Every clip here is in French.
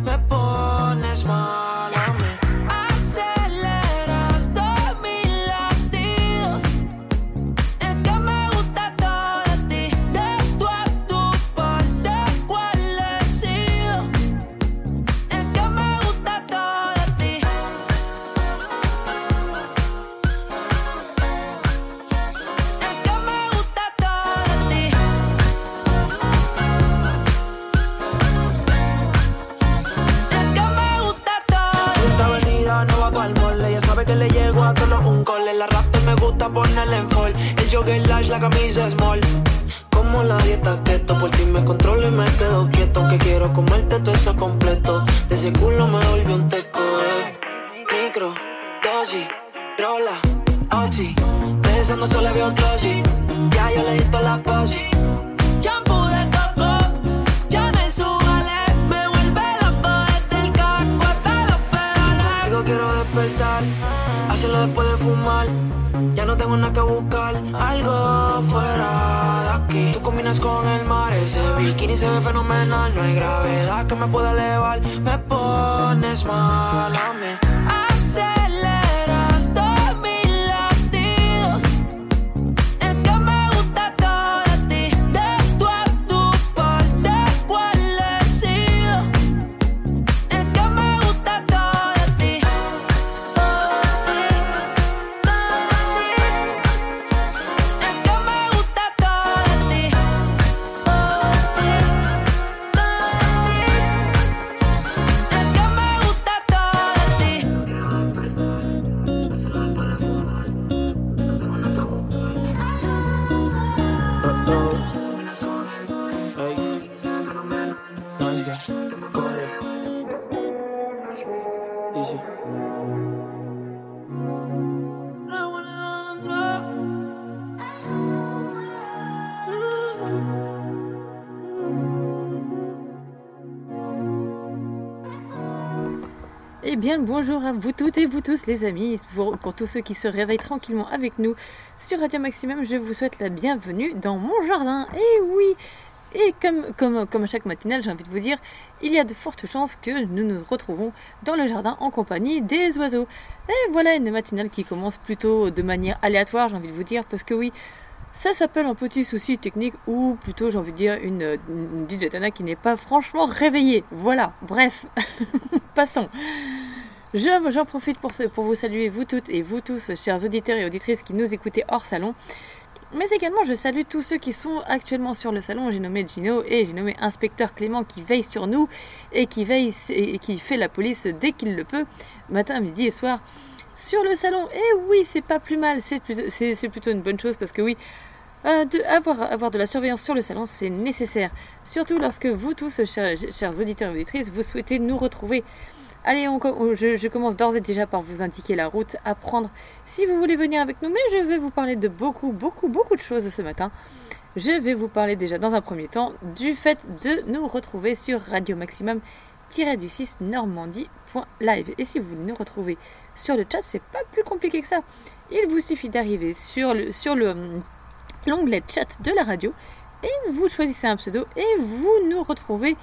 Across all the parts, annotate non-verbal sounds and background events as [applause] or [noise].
me pones camisas vous toutes et vous tous, les amis. Pour, tous ceux qui se réveillent tranquillement avec nous sur Radio Maximum, je vous souhaite la bienvenue dans mon jardin. Et oui, et comme, comme, comme à chaque matinale, j'ai envie de vous dire, il y a de fortes chances que nous nous retrouvons dans le jardin en compagnie des oiseaux. Et voilà une matinale qui commence plutôt de manière aléatoire, j'ai envie de vous dire, parce que oui, ça s'appelle un petit souci technique ou plutôt j'ai envie de dire une, une DJ Tana qui n'est pas franchement réveillée. Voilà, bref, [laughs] passons. Je- J'en profite pour, vous saluer, vous toutes et vous tous, chers auditeurs et auditrices qui nous écoutez hors salon. Mais également, je salue tous ceux qui sont actuellement sur le salon. J'ai nommé Gino et j'ai nommé Inspecteur Clément qui veille sur nous et qui veille et qui fait la police dès qu'il le peut, matin, midi et soir, sur le salon. Et oui, c'est pas plus mal, c'est plutôt, une bonne chose parce que oui, euh, avoir, de la surveillance sur le salon, c'est nécessaire. Surtout lorsque vous tous, chers auditeurs et auditrices, vous souhaitez nous retrouver. Allez, co- je, commence d'ores et déjà par vous indiquer la route à prendre si vous voulez venir avec nous. Mais je vais vous parler de beaucoup, beaucoup, beaucoup de choses ce matin. Je vais vous parler déjà dans un premier temps du fait de nous retrouver sur Radio Maximum du 6 normandie.live. Et si vous voulez nous retrouver sur le chat, c'est pas plus compliqué que ça. Il vous suffit d'arriver sur le sur le l'onglet chat de la radio et vous choisissez un pseudo et vous nous retrouvez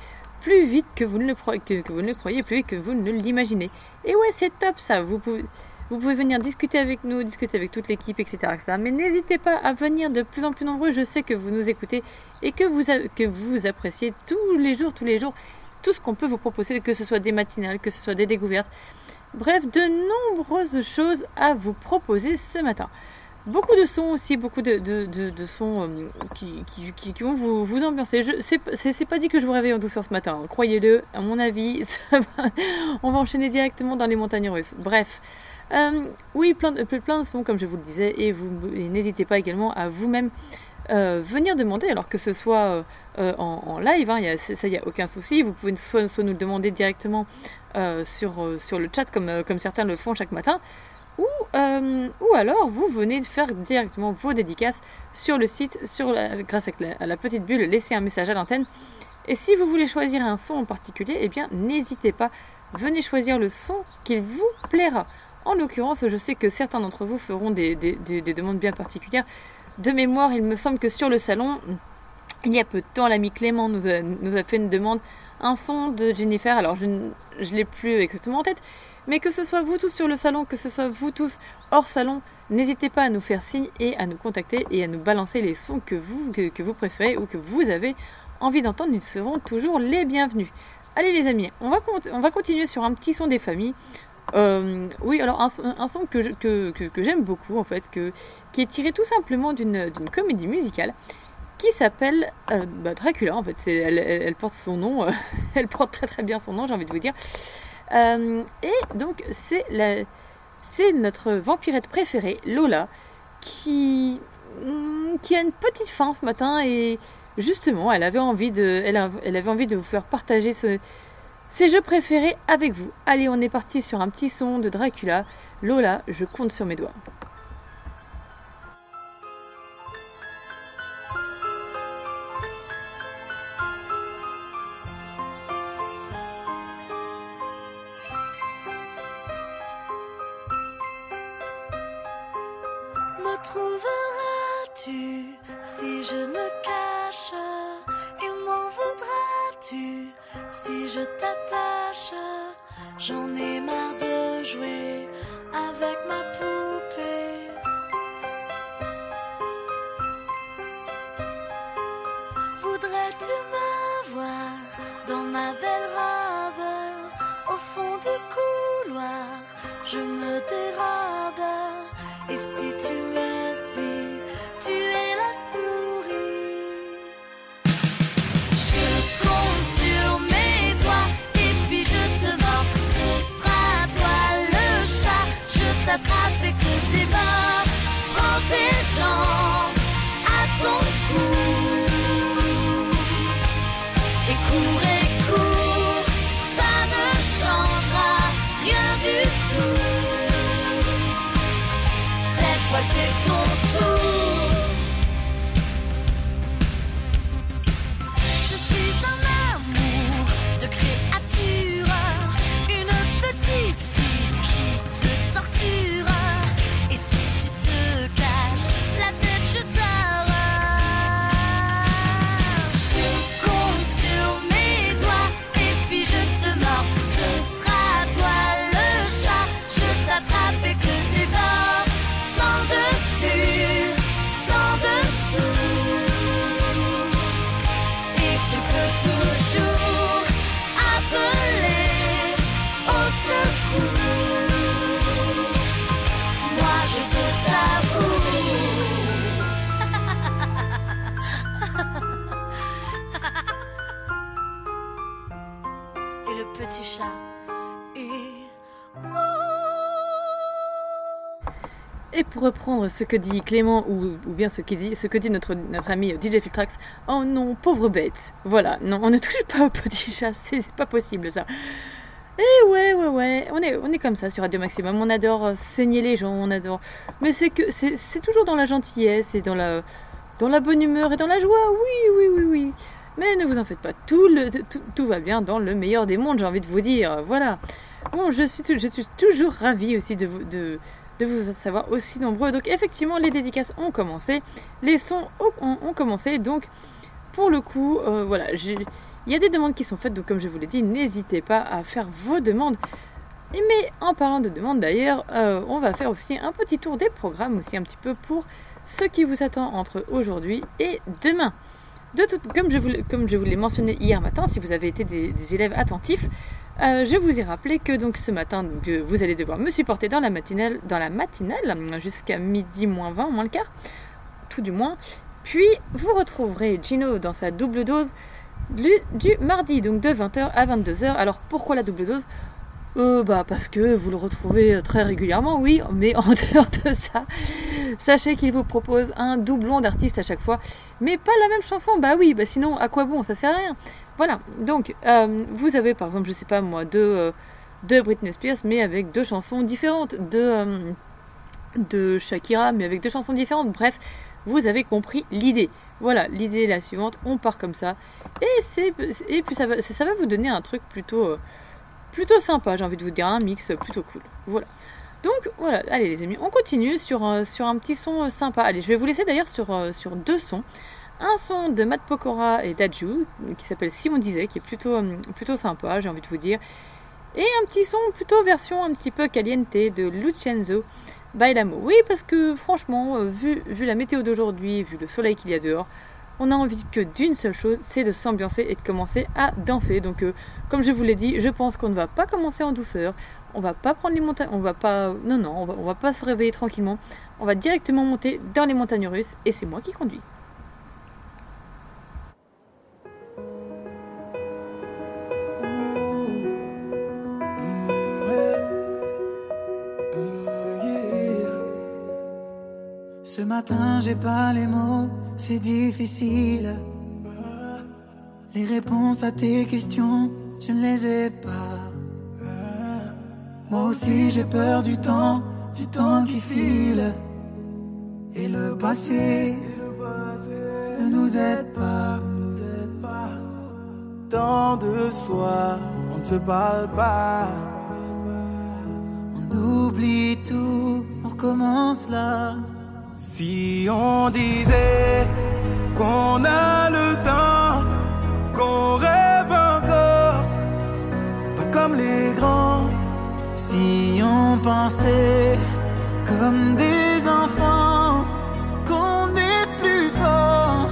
plus vite que vous ne le, croyez, plus vite que vous ne l'imaginez. Et ouais, c'est top ça. Vous pouvez, venir discuter avec nous, discuter avec toute l'équipe, etc.. Mais n'hésitez pas à venir de plus en plus nombreux. Je sais que vous nous écoutez et que vous, que vous appréciez tous les jours, tous les jours tout ce qu'on peut vous proposer, que ce soit des matinales, que ce soit des découvertes. Bref, de nombreuses choses à vous proposer ce matin. Beaucoup de sons aussi, beaucoup de, de, de, sons euh, qui, qui, qui, vont vous, vous ambiancer. C'est pas dit que je vous réveille en douceur ce matin, croyez-le, à mon avis, [laughs] on va enchaîner directement dans les montagnes russes. Bref, euh, oui, plein de, plein de sons, comme je vous le disais, et, vous n'hésitez pas également à vous-même euh, venir demander, alors que ce soit en, live, hein, y a, ça, il n'y a aucun souci. Vous pouvez soit, soit nous le demander directement sur, sur le chat, comme, comme certains le font chaque matin, ou, euh, ou alors vous venez faire directement vos dédicaces sur le site, sur grâce à la, petite bulle, laisser un message à l'antenne. Et si vous voulez choisir un son en particulier, eh bien n'hésitez pas, venez choisir le son qui vous plaira. En l'occurrence, je sais que certains d'entre vous feront des, demandes bien particulières. De mémoire, il me semble que sur le salon, il y a peu de temps, l'ami Clément nous a, nous a, fait une demande, un son de Jennifer. Alors je ne l'ai plus exactement en tête, mais que ce soit vous tous sur le salon, que ce soit vous tous hors salon, n'hésitez pas à nous faire signe et à nous contacter et à nous balancer les sons que vous, que, vous préférez ou que vous avez envie d'entendre. Ils seront toujours les bienvenus. Allez les amis, on va, on va continuer sur un petit son des familles. Euh, oui, alors un, son que, que, que, j'aime beaucoup en fait, qui est tiré tout simplement d'une comédie musicale qui s'appelle euh, bah, Dracula en fait. Elle, elle, porte son nom, [laughs] elle porte très très bien son nom, j'ai envie de vous dire. Euh, et donc, c'est notre vampirette préférée, Lola, qui, mm, a une petite fin ce matin et justement, elle avait envie de, elle, avait envie de vous faire partager ce, ses jeux préférés avec vous. Allez, on est parti sur un petit son de Dracula. Lola, je compte sur mes doigts. Trouveras-tu si je me cache? Et m'en voudras-tu si je t'attache? J'en ai marre de jouer avec ma poupée. Voudrais-tu me voir dans ma belle robe? Au fond du couloir Je me dérobe. Reprendre ce que dit Clément ou, bien ce, dit, ce que dit notre, notre ami DJ Filtrax. Oh non, pauvre bête. Voilà, non, on ne touche pas au petit chat, c'est pas possible ça. Et eh ouais, ouais, ouais, on est, on est comme ça sur Radio Maximum. On adore saigner les gens, on adore. Mais c'est que c'est toujours dans la gentillesse et dans la, dans la bonne humeur et dans la joie. Oui, oui, oui, oui. Mais ne vous en faites pas, tout, le, tout, va bien dans le meilleur des mondes, j'ai envie de vous dire. Voilà. Bon, je suis, je suis toujours ravie aussi de, de, de vous savoir aussi nombreux. Donc effectivement, les dédicaces ont commencé, les sons ont, commencé. Donc pour le coup, euh, voilà, il y a des demandes qui sont faites. Donc comme je vous l'ai dit, n'hésitez pas à faire vos demandes. Mais en parlant de demandes d'ailleurs, euh, on va faire aussi un petit tour des programmes aussi un petit peu pour ce qui vous attend entre aujourd'hui et demain. De tout, comme, je vous, comme je vous l'ai mentionné hier matin, si vous avez été des, élèves attentifs, euh, je vous ai rappelé que donc ce matin, donc, vous allez devoir me supporter dans la matinale, dans la matinale jusqu'à midi moins 20, moins le quart, tout du moins. Puis vous retrouverez Gino dans sa double dose du, mardi, donc de 20h à 22h. Alors pourquoi la double dose? Euh, bah parce que vous le retrouvez très régulièrement, oui, mais [laughs] en dehors de ça, sachez qu'il vous propose un doublon d'artiste à chaque fois, mais pas la même chanson, bah oui, bah sinon à quoi bon, ça sert à rien. Voilà, donc euh, vous avez par exemple, je sais pas moi, deux, euh, Britney Spears, mais avec deux chansons différentes, de, de Shakira, mais avec deux chansons différentes, bref, vous avez compris l'idée. Voilà, l'idée est la suivante, on part comme ça, et, puis ça va, vous donner un truc plutôt plutôt sympa, j'ai envie de vous dire, un mix plutôt cool. Voilà. Donc voilà, allez les amis, on continue sur, euh, un petit son euh, sympa. Allez, je vais vous laisser d'ailleurs euh, sur deux sons. Un son de Matt Pokora et Daju, qui s'appelle Si on disait, qui est plutôt, plutôt sympa, j'ai envie de vous dire. Et un petit son plutôt version un petit peu caliente de Lucienzo Bailamo. Oui, parce que franchement, vu, vu la météo d'aujourd'hui, vu le soleil qu'il y a dehors, on a envie que d'une seule chose, c'est de s'ambiancer et de commencer à danser. Donc, euh, comme je vous l'ai dit, je pense qu'on ne va pas commencer en douceur. On va pas prendre les montagnes, on va pas, non non, on va, va pas se réveiller tranquillement. On va directement monter dans les montagnes russes et c'est moi qui conduis. Ce matin, j'ai pas les mots c'est difficile. Les réponses à tes questions, je ne les ai pas. Moi aussi j'ai peur du temps, du temps qui file. Et le passé ne nous aide pas. Tant de soi, on ne se parle pas. On oublie tout, on recommence là. Si on disait qu'on a le temps, qu'on rêve encore, pas comme les grands. Si on pensait comme des enfants, qu'on est plus fort,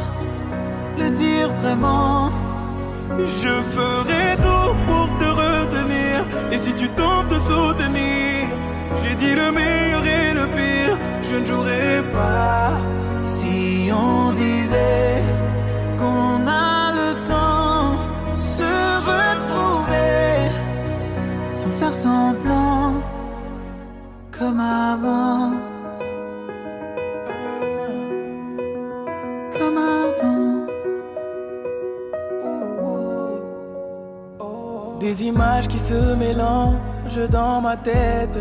le dire vraiment. Je ferai tout pour te retenir, et si tu tentes de soutenir, j'ai dit le meilleur et le pire je ne jouerai pas. Si on disait qu'on a le temps se retrouver sans faire semblant comme avant. Comme avant. Des images qui se mélangent dans ma tête.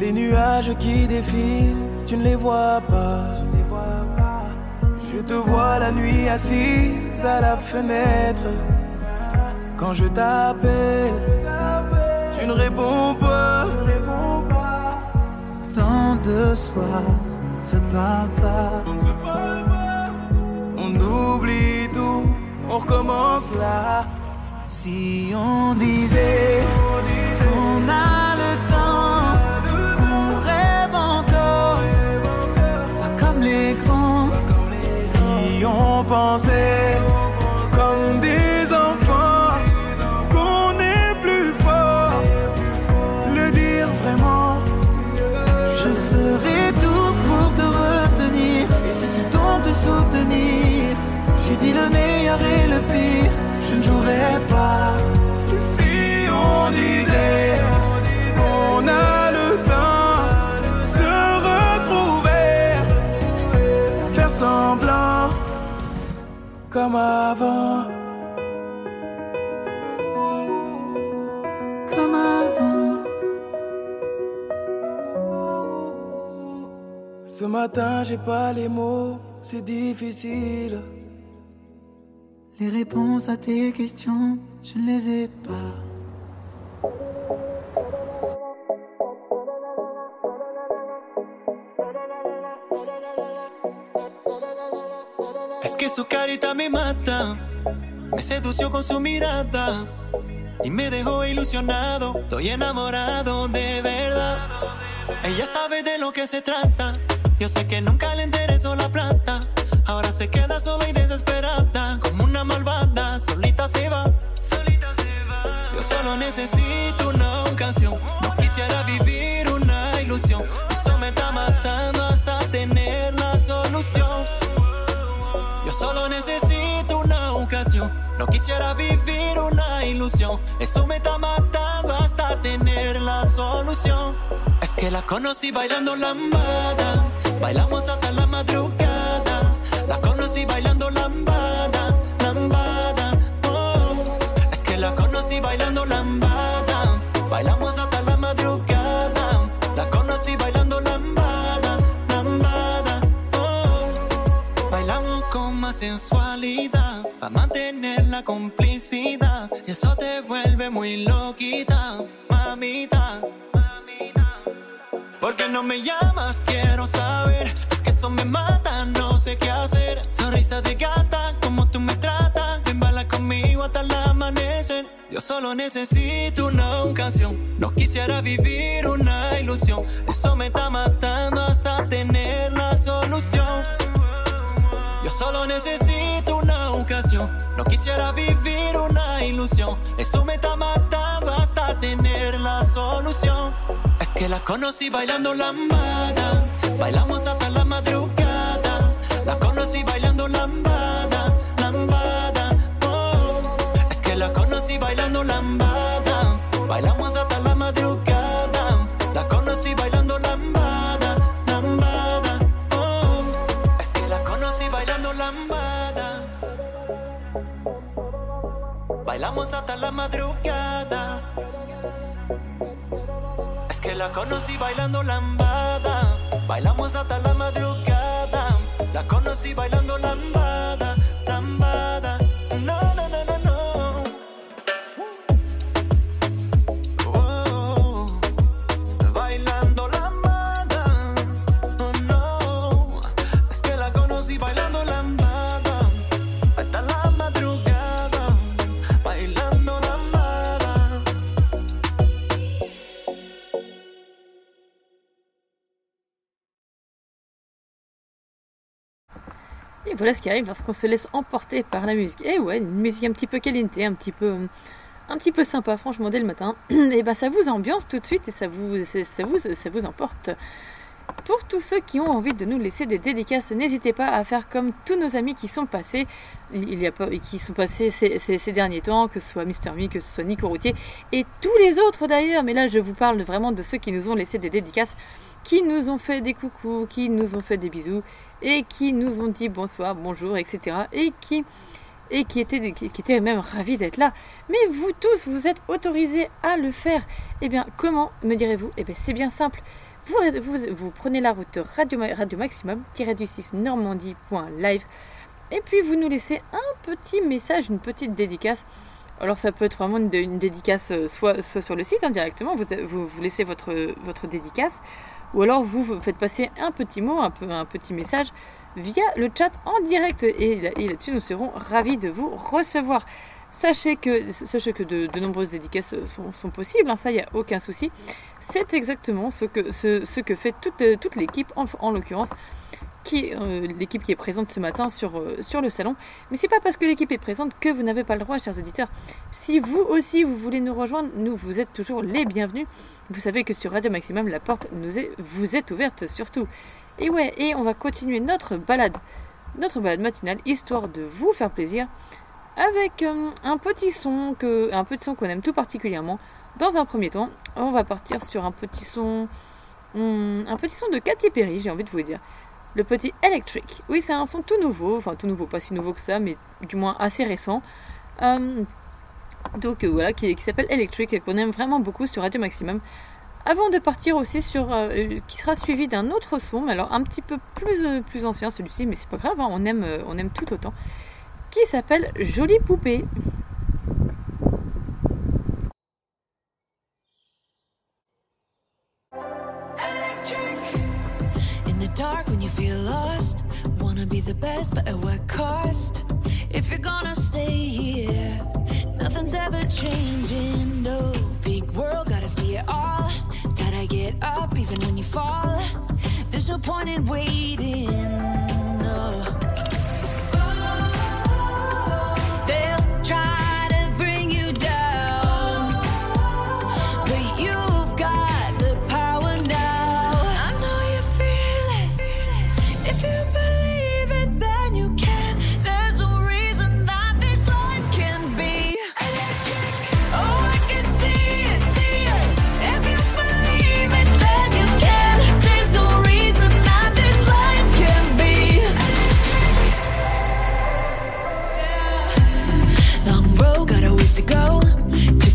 Les nuages qui défilent, tu ne les vois pas. Je te vois la nuit assise à la fenêtre. Quand je t'appelle, tu ne réponds pas. Tant de soi, on se parle pas. On oublie tout, on recommence là. Si on disait qu'on a le temps. On avant. Comme avant. Ce matin, j'ai pas les mots, c'est difficile. Les réponses à tes questions, je ne les ai pas. Su carita me mata, me sedució con su mirada y me dejó ilusionado. Estoy enamorado de verdad. Ella sabe de lo que se trata. Yo sé que nunca le interesó la plata. Ahora se queda sola y desesperada, como una malvada, solita se va. Yo solo necesito una canción. No quisiera vivir No quisiera vivir una ilusión. Eso me está matando hasta tener la solución. Es que la conocí bailando lambada. Bailamos hasta la madrugada. La conocí bailando lambada, lambada. Oh. Es que la conocí bailando lambada. Bailamos Sensualidad. Para mantener la complicidad. Y eso te vuelve muy loquita, mamita. ¿Por qué no me llamas? Quiero saber. Es que eso me mata, no sé qué hacer. Sonrisa de gata, como tú me tratas. Ven, bala conmigo hasta el amanecer. Yo solo necesito una ocasión. No quisiera vivir una ilusión. Eso me está matando hasta tener la solución. Yo solo necesito una ocasión. No quisiera vivir una ilusión. Eso me está matando hasta tener la solución. Es que la conocí bailando lambada. Bailamos hasta la madrugada. La conocí bailando lambada, lambada. Oh. Es que la conocí bailando lambada. Bailamos hasta hasta la madrugada. Es que la conocí bailando lambada. Bailamos hasta la madrugada. La conocí bailando lambada, voilà ce qui arrive lorsqu'on se laisse emporter par la musique. Et ouais, une musique un petit peu caliente, un petit peu, un petit peu sympa, franchement, dès le matin. Et [clears throat] bah ça vous ambiance tout de suite et ça vous, ça vous, ça vous emporte. Pour tous ceux qui ont envie de nous laisser des dédicaces, n'hésitez pas à faire comme tous nos amis qui sont passés, il y a pas, qui sont passés ces, ces- ces derniers temps, que ce soit Mister Me, que ce soit Nico Routier et tous les autres d'ailleurs. Mais là, je vous parle vraiment de ceux qui nous ont laissé des dédicaces, qui nous ont fait des coucous, qui nous ont fait des bisous et qui nous ont dit bonsoir, bonjour, etc. et qui et qui étaient, qui, étaient même ravis d'être là. Mais vous tous, vous êtes autorisés à le faire. Eh bien, comment, me direz-vous? Eh bien, c'est bien simple. Vous, vous, vous prenez la route Radio, Radio Maximum, du 6 normandie.live, et puis vous nous laissez un petit message, une petite dédicace. Alors ça peut être vraiment une, dédicace euh, soit, soit sur le site hein, directement, vous, vous, vous laissez votre, votre dédicace, ou alors vous, faites passer un petit mot, un, peu, un petit message via le chat en direct. Et, là- et là-dessus, nous serons ravis de vous recevoir. Sachez que, sachez que de, nombreuses dédicaces sont, possibles, hein, ça, il n'y a aucun souci. C'est exactement ce que, ce, que fait toute, toute l'équipe, en, en l'occurrence, euh, l'équipe qui est présente ce matin sur, euh, sur le salon. Mais c'est pas parce que l'équipe est présente que vous n'avez pas le droit, chers auditeurs. Si vous aussi vous voulez nous rejoindre, nous vous êtes toujours les bienvenus. Vous savez que sur Radio Maximum, la porte vous est ouverte surtout. Et ouais, et on va continuer notre balade, notre balade matinale, histoire de vous faire plaisir, avec euh, un petit son que, un petit son qu'on aime tout particulièrement. Dans un premier temps, on va partir sur un petit son, hum, un petit son de Katy Perry, j'ai envie de vous dire. Le petit Electric. Oui, c'est un son tout nouveau, enfin tout nouveau, pas si nouveau que ça, mais du moins assez récent. Euh, donc euh, voilà, qui, s'appelle Electric et qu'on aime vraiment beaucoup sur Radio Maximum. Avant de partir aussi sur, euh, qui sera suivi d'un autre son, mais alors un petit peu plus, plus ancien celui-ci, mais c'est pas grave, hein, on, aime, on aime tout autant, qui s'appelle Jolie Poupée. Dark when you feel lost, wanna be the best, but at what cost? If you're gonna stay here, nothing's ever changing. No big world, gotta see it all. Gotta get up even when you fall. There's no point in waiting. No.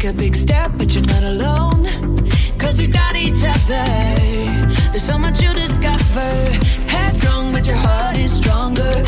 a big step, but you're not alone. Cause we got each other. There's so much you discover. Headstrong, but your heart is stronger.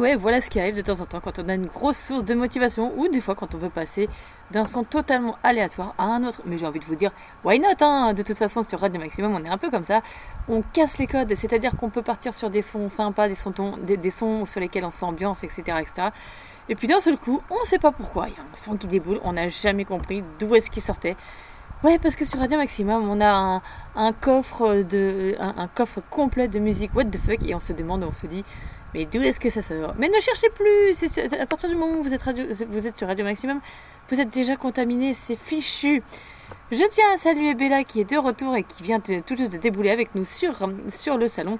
Ouais, voilà ce qui arrive de temps en temps quand on a une grosse source de motivation ou des fois quand on veut passer d'un son totalement aléatoire à un autre. Mais j'ai envie de vous dire, why not hein? De toute façon, sur Radio Maximum, on est un peu comme ça. On casse les codes, c'est-à-dire qu'on peut partir sur des sons sympas, des sons, des, sons sur lesquels on s'ambiance, etc., etc. Et puis d'un seul coup, on ne sait pas pourquoi, il y a un son qui déboule, on n'a jamais compris d'où est-ce qu'il sortait. Ouais, parce que sur Radio Maximum, on a un, coffre de, un coffre complet de musique what the fuck? Et on se demande, on se dit, mais d'où est-ce que ça sort? Mais ne cherchez plus À partir du moment où vous êtes, radio- sur Radio Maximum, vous êtes déjà contaminé, c'est fichu. Je tiens à saluer Bella qui est de retour et qui vient tout juste de débouler avec nous sur, le salon.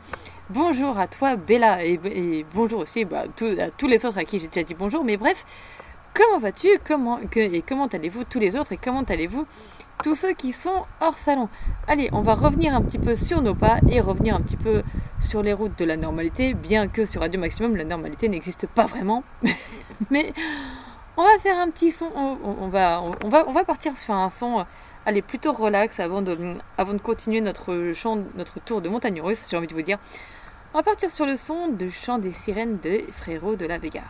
Bonjour à toi Bella et, bonjour aussi bah, à tous les autres à qui j'ai déjà dit bonjour. Mais bref, comment vas-tu? Comment, Et comment allez-vous tous les autres Et comment allez-vous? Tous ceux qui sont hors salon Allez, on va revenir un petit peu sur nos pas et revenir un petit peu sur les routes de la normalité, bien que sur Radio Maximum, la normalité n'existe pas vraiment. [laughs] Mais on va faire un petit son, on, va, partir sur un son, euh, allez, plutôt relax avant de, de continuer notre, chant, notre tour de montagne russe, j'ai envie de vous dire. On va partir sur le son de chant des sirènes des frérots de la Vega.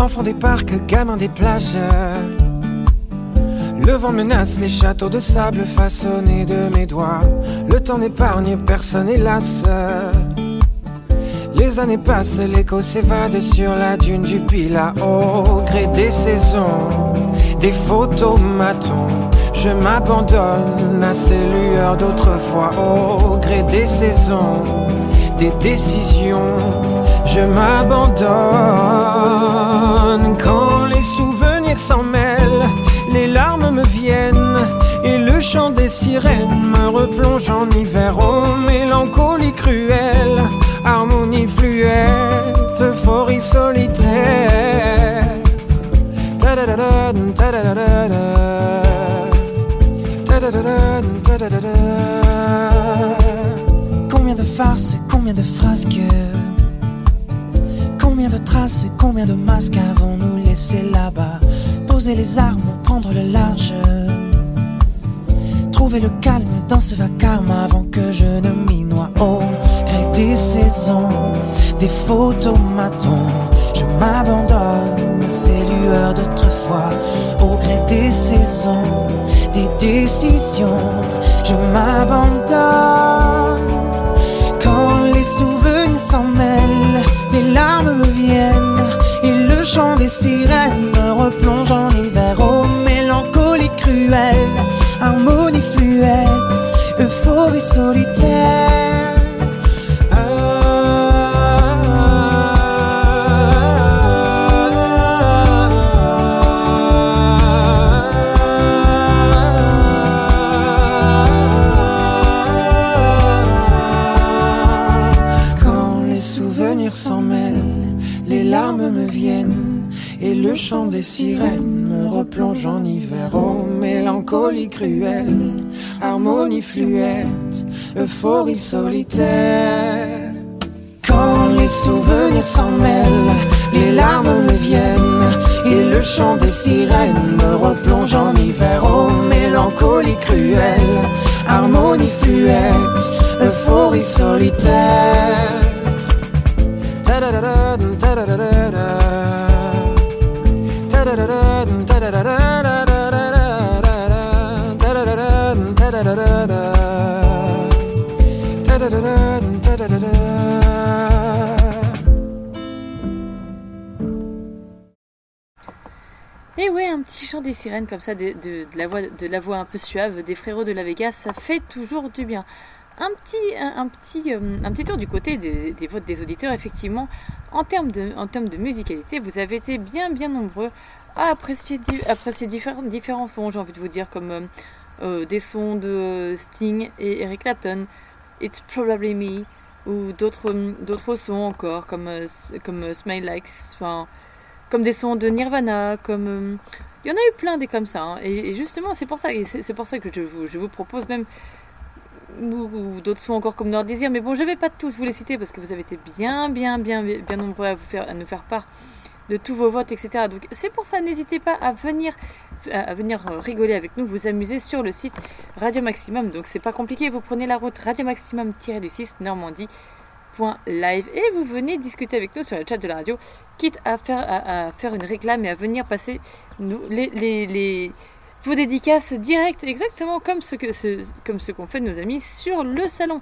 Enfant des parcs, gamin des plages. Le vent menace les châteaux de sable façonnés de mes doigts. Le temps n'épargne personne, hélas. Les années passent, l'écho s'évade sur la dune du Pila. Au gré des saisons, des photomatons. Je m'abandonne à ces lueurs d'autrefois. Au gré des saisons, des décisions. Je m'abandonne quand les souvenirs s'en mêlent, les larmes me viennent et le chant des sirènes me replonge en hiver. Oh, mélancolie cruelle, harmonie fluette, euphorie solitaire. Combien de farces, combien de frasques Combien de traces, combien de masques avons-nous laissé là-bas Poser les armes, prendre le large Trouver le calme dans ce vacarme avant que je ne m'y noie. Au gré des saisons, des photomatons Je m'abandonne à ces lueurs d'autrefois. Au gré des saisons, des décisions Je m'abandonne. Quand les souvenirs s'en mêlent, les larmes me viennent et le chant des sirènes me replonge en hiver. Oh, mélancolie cruelle, harmonie fluette, euphorie solitaire. Le chant des sirènes me replonge en hiver. Oh, mélancolie cruelle, harmonie fluette, euphorie solitaire. Quand les souvenirs s'en mêlent, les larmes me viennent et le chant des sirènes me replonge en hiver. Oh, mélancolie cruelle, harmonie fluette, euphorie solitaire. Et ouais, un petit chant des sirènes comme ça, de, la, voix, un peu suave des frérots de la Vega, ça fait toujours du bien. Un petit, un, petit, euh, un petit tour du côté des, des auditeurs, effectivement, en termes, de, en termes de musicalité, vous avez été bien, bien nombreux à apprécier, di- apprécier différents, sons, j'ai envie de vous dire, comme euh, euh, des sons de Sting et Eric Clapton, It's Probably Me, ou d'autres, d'autres sons encore, comme, euh, comme Smile Like, enfin, comme des sons de Nirvana, comme euh, il y en a eu plein des comme ça. hein. Et, justement, c'est pour ça, pour ça que je vous, je vous propose même ou, d'autres sons encore comme Nord Désir. Mais bon, je vais pas tous vous les citer parce que vous avez été bien, bien, bien, bien nombreux à vous faire, à nous faire part de tous vos votes, etc. Donc c'est pour ça, n'hésitez pas à venir à- venir euh, rigoler avec nous, vous amuser sur le site Radio Maximum. Donc c'est pas compliqué, vous prenez la route Radio Maximum-du-6 Normandie.live et vous venez discuter avec nous sur le chat de la radio, quitte à faire, à, faire une réclame et à venir passer nous, vos dédicaces directes, exactement comme ce que ce, comme ce qu'ont fait nos amis sur le salon.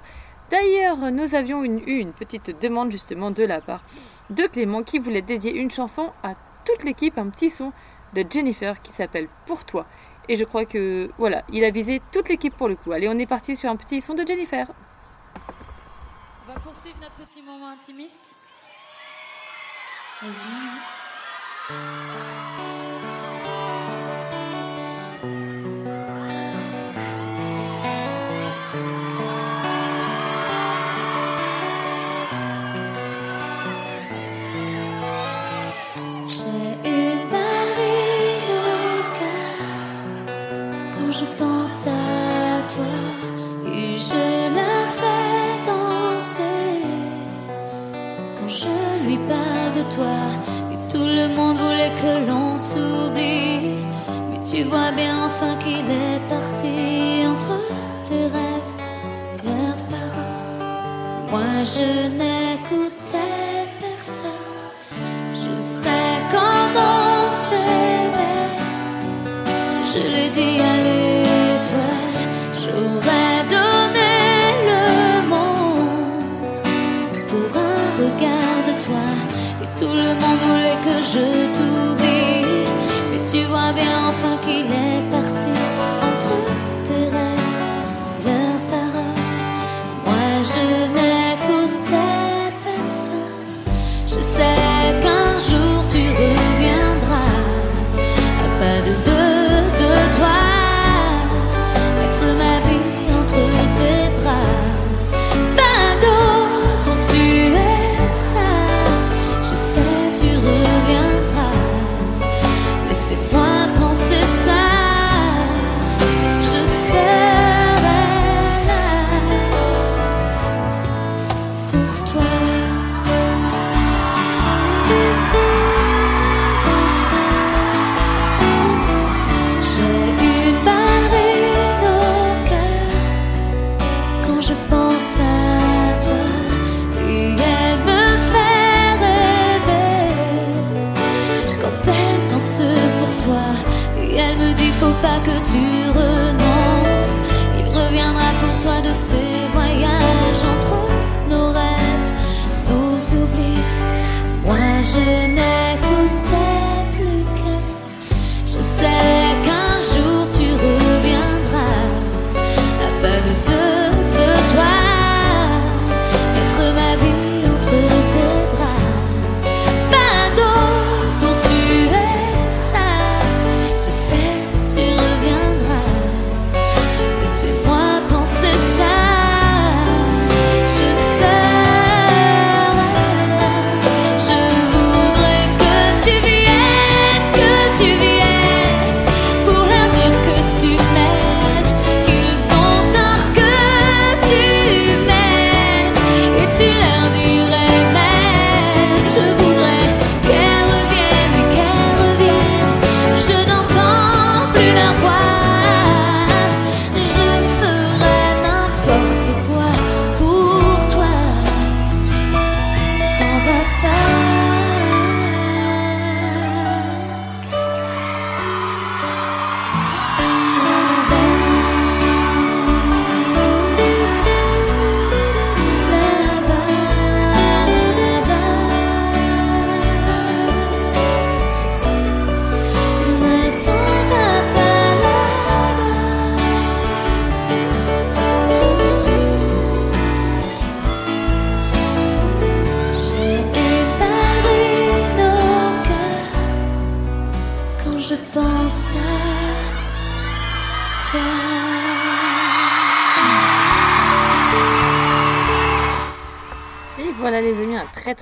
D'ailleurs, nous avions une- eu une petite demande justement de la part de Clément qui voulait dédier une chanson à toute l'équipe, un petit son de Jennifer qui s'appelle Pour toi. Et je crois que voilà, il a visé toute l'équipe pour le coup. Allez, on est parti sur un petit son de Jennifer. On va poursuivre notre petit moment intimiste. Vas-y. Toi. Et tout le monde voulait que l'on s'oublie. Mais tu vois bien enfin qu'il est parti entre tes rêves leurs paroles moi je n'écoutais personne. Je sais comment s'aimer je l'ai dit à je t'oublie.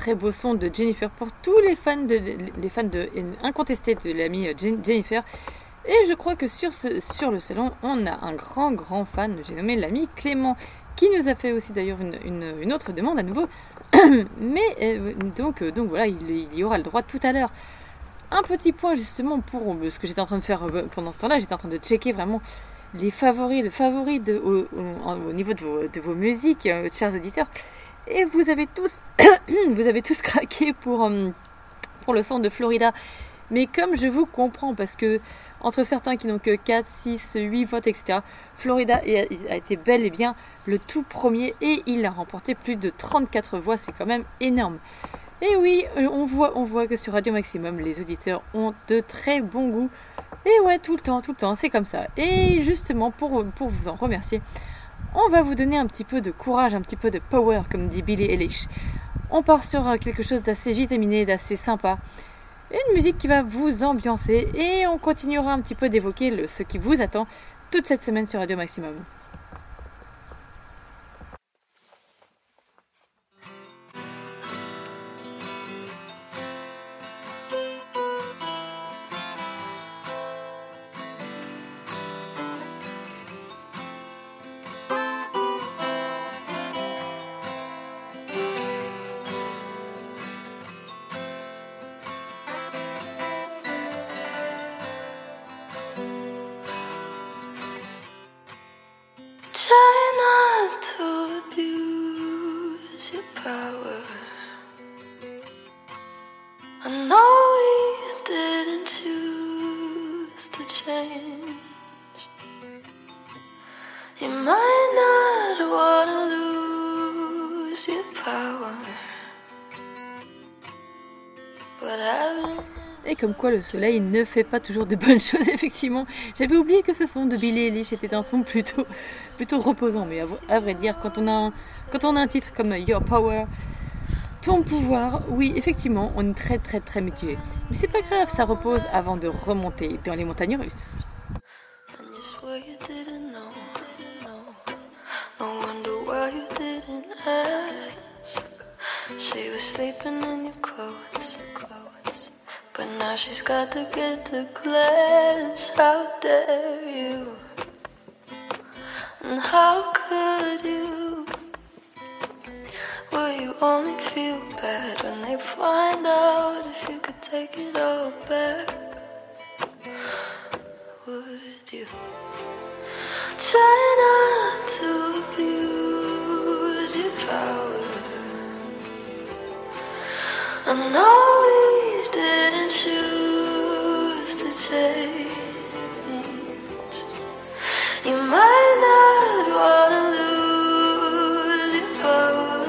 Très beau son de Jennifer pour tous les fans de les fans de incontestés de l'ami Jen- Jennifer. Et je crois que sur ce sur le salon, on a un grand grand fan, j'ai nommé l'ami Clément, qui nous a fait aussi d'ailleurs une, une- autre demande à nouveau. [coughs] Mais euh, donc euh, donc voilà, il, y aura le droit tout à l'heure. Un petit point justement pour euh, ce que j'étais en train de faire euh, pendant ce temps-là, j'étais en train de checker vraiment les favoris, le favoris de, au, au- au niveau de vos, de vos musiques, euh, chers auditeurs. Et vous avez tous, [coughs] vous avez tous craqué pour, euh, pour le son de Florida. Mais comme je vous comprends, parce que entre certains qui n'ont que 4, 6, 8 votes, etc., Florida a été bel et bien le tout premier et il a remporté plus de 34 voix, c'est quand même énorme. Et oui, euh, on voit, on voit que sur Radio Maximum, les auditeurs ont de très bons goûts. Et ouais, tout le temps, tout le temps, c'est comme ça. Et justement, pour, pour vous en remercier, on va vous donner un petit peu de courage, un petit peu de power, comme dit Billy Eilish. On part sur euh, quelque chose d'assez vitaminé, d'assez sympa. Une musique qui va vous ambiancer et on continuera un petit peu d'évoquer ce qui vous attend toute cette semaine sur Radio Maximum. Might not want to lose your power, but having Et comme quoi le soleil ne fait pas toujours de bonnes [laughs] choses, effectivement. J'avais oublié que ce son de Billy Eilish était un son plutôt, [laughs] plutôt reposant. Mais à, vrai dire, quand on, a un, quand on a un titre comme Your Power, ton pouvoir, oui, effectivement, on est très très très mitigé. Mais c'est pas grave, ça repose avant de remonter dans les montagnes russes. No wonder why you didn't ask. She was sleeping in your clothes, clothes. But now she's got to get to class. How dare you? And how could you? Will you only feel bad when they find out if you could take it all back? would you try not to abuse your power? I know we didn't choose to change. You might not want to lose your power,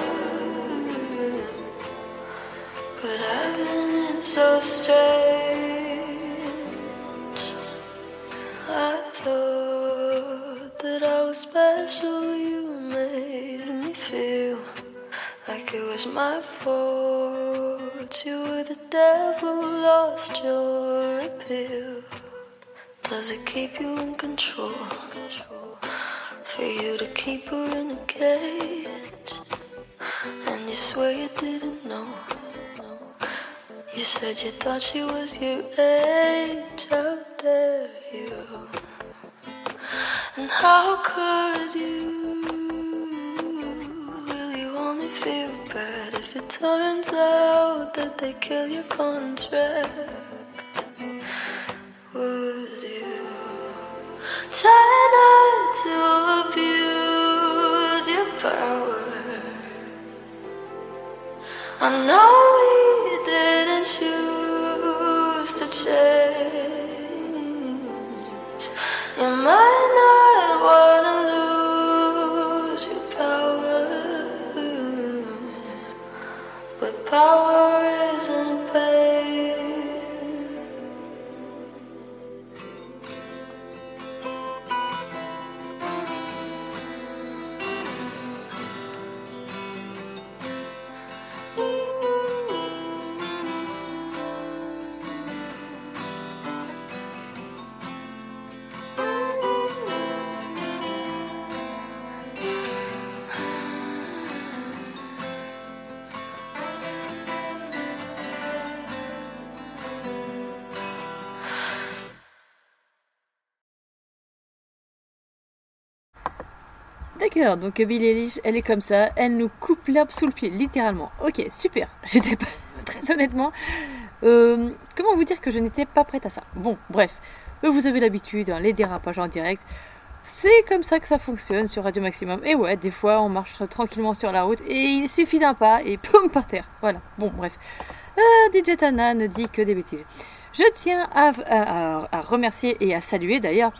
but I've been so strange. I thought special. You made me feel like it was my fault. You were the devil, lost your appeal. Does it keep you in control? For you to keep her in a cage, and you swear you didn't know. You said you thought she was your age. How dare you? And how could you? Will you only feel bad if it turns out that they kill your contract? Would you try not to abuse your power? I know we didn't choose to change. You might not want to lose your power, but power isn't pain. Donc Billie Eilish, elle est comme ça, elle nous coupe l'herbe sous le pied, littéralement. Ok, super. [laughs] J'étais pas [laughs] très honnêtement, Euh, comment vous dire que je n'étais pas prête à ça? Bon, bref, euh, vous avez l'habitude, hein, les dérapages en direct. C'est comme ça que ça fonctionne sur Radio Maximum. Et ouais, des fois on marche tranquillement sur la route et il suffit d'un pas et [laughs] poum par terre. Voilà, bon, bref. Euh, DJ Tana ne dit que des bêtises. Je tiens à remercier et à saluer d'ailleurs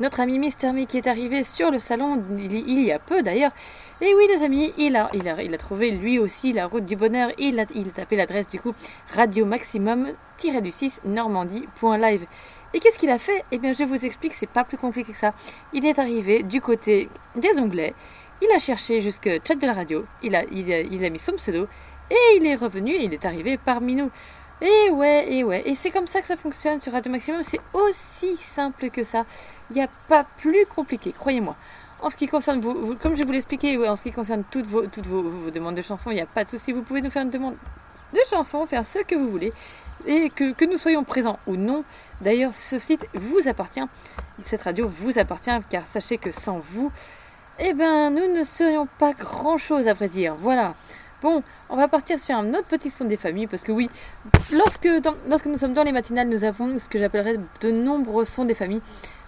notre ami Mister Me qui est arrivé sur le salon il, y a peu d'ailleurs. Et oui les amis, il a, il, a, il a trouvé lui aussi la route du bonheur. Il a, il a tapé l'adresse du coup radio maximum-du6 normandie.live. Et qu'est-ce qu'il a fait? Eh bien je vous explique, c'est pas plus compliqué que ça. Il est arrivé du côté des onglets. Il a cherché jusque chat de la radio. Il a, il a, il a mis son pseudo. Et il est revenu et il est arrivé parmi nous. Et ouais, et ouais. Et c'est comme ça que ça fonctionne sur Radio Maximum. C'est aussi simple que ça. Il n'y a pas plus compliqué, croyez-moi. En ce qui concerne vous, comme je vous l'expliquais, en ce qui concerne toutes vos, toutes vos, demandes de chansons, il n'y a pas de souci. Vous pouvez nous faire une demande de chansons, faire ce que vous voulez. Et que, que nous soyons présents ou non. D'ailleurs, ce site vous appartient. Cette radio vous appartient, car sachez que sans vous, eh ben, nous ne serions pas grand-chose, à vrai dire. Voilà. Bon, on va partir sur un autre petit son des familles, parce que oui, lorsque, lorsque nous sommes dans les matinales, nous avons ce que j'appellerais de nombreux sons des familles.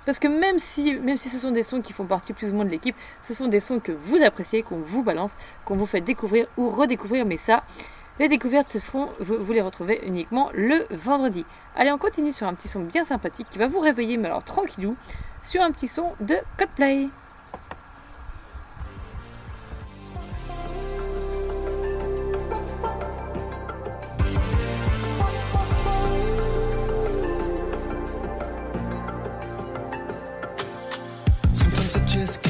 Parce que même si, même si ce sont des sons qui font partie plus ou moins de l'équipe, ce sont des sons que vous appréciez, qu'on vous balance, qu'on vous fait découvrir ou redécouvrir. Mais ça, les découvertes, ce seront, vous, les retrouvez uniquement le vendredi. Allez, on continue sur un petit son bien sympathique qui va vous réveiller, mais alors tranquillou, sur un petit son de Coldplay.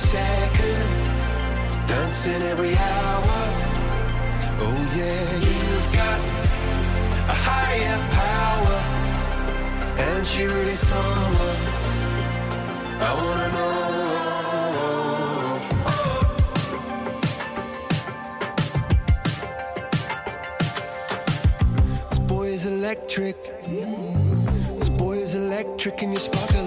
Second, dancing every hour. Oh yeah, you've got a higher power. And she really someone I wanna know. This boy is electric. This boy is electric, and you're sparkling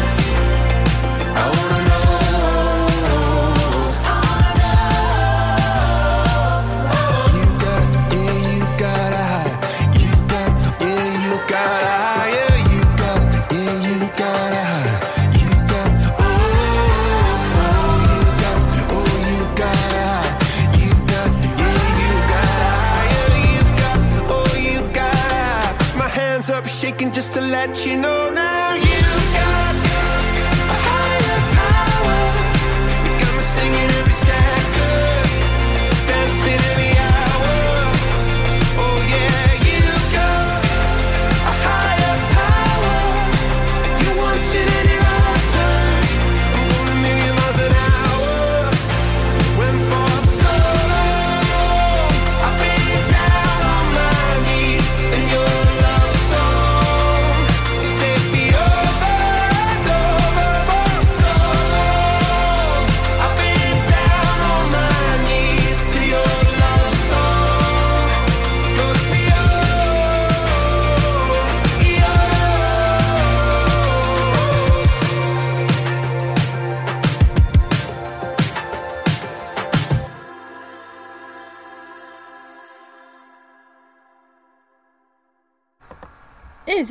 up, just to let you know now. You've got a higher power. You got me singing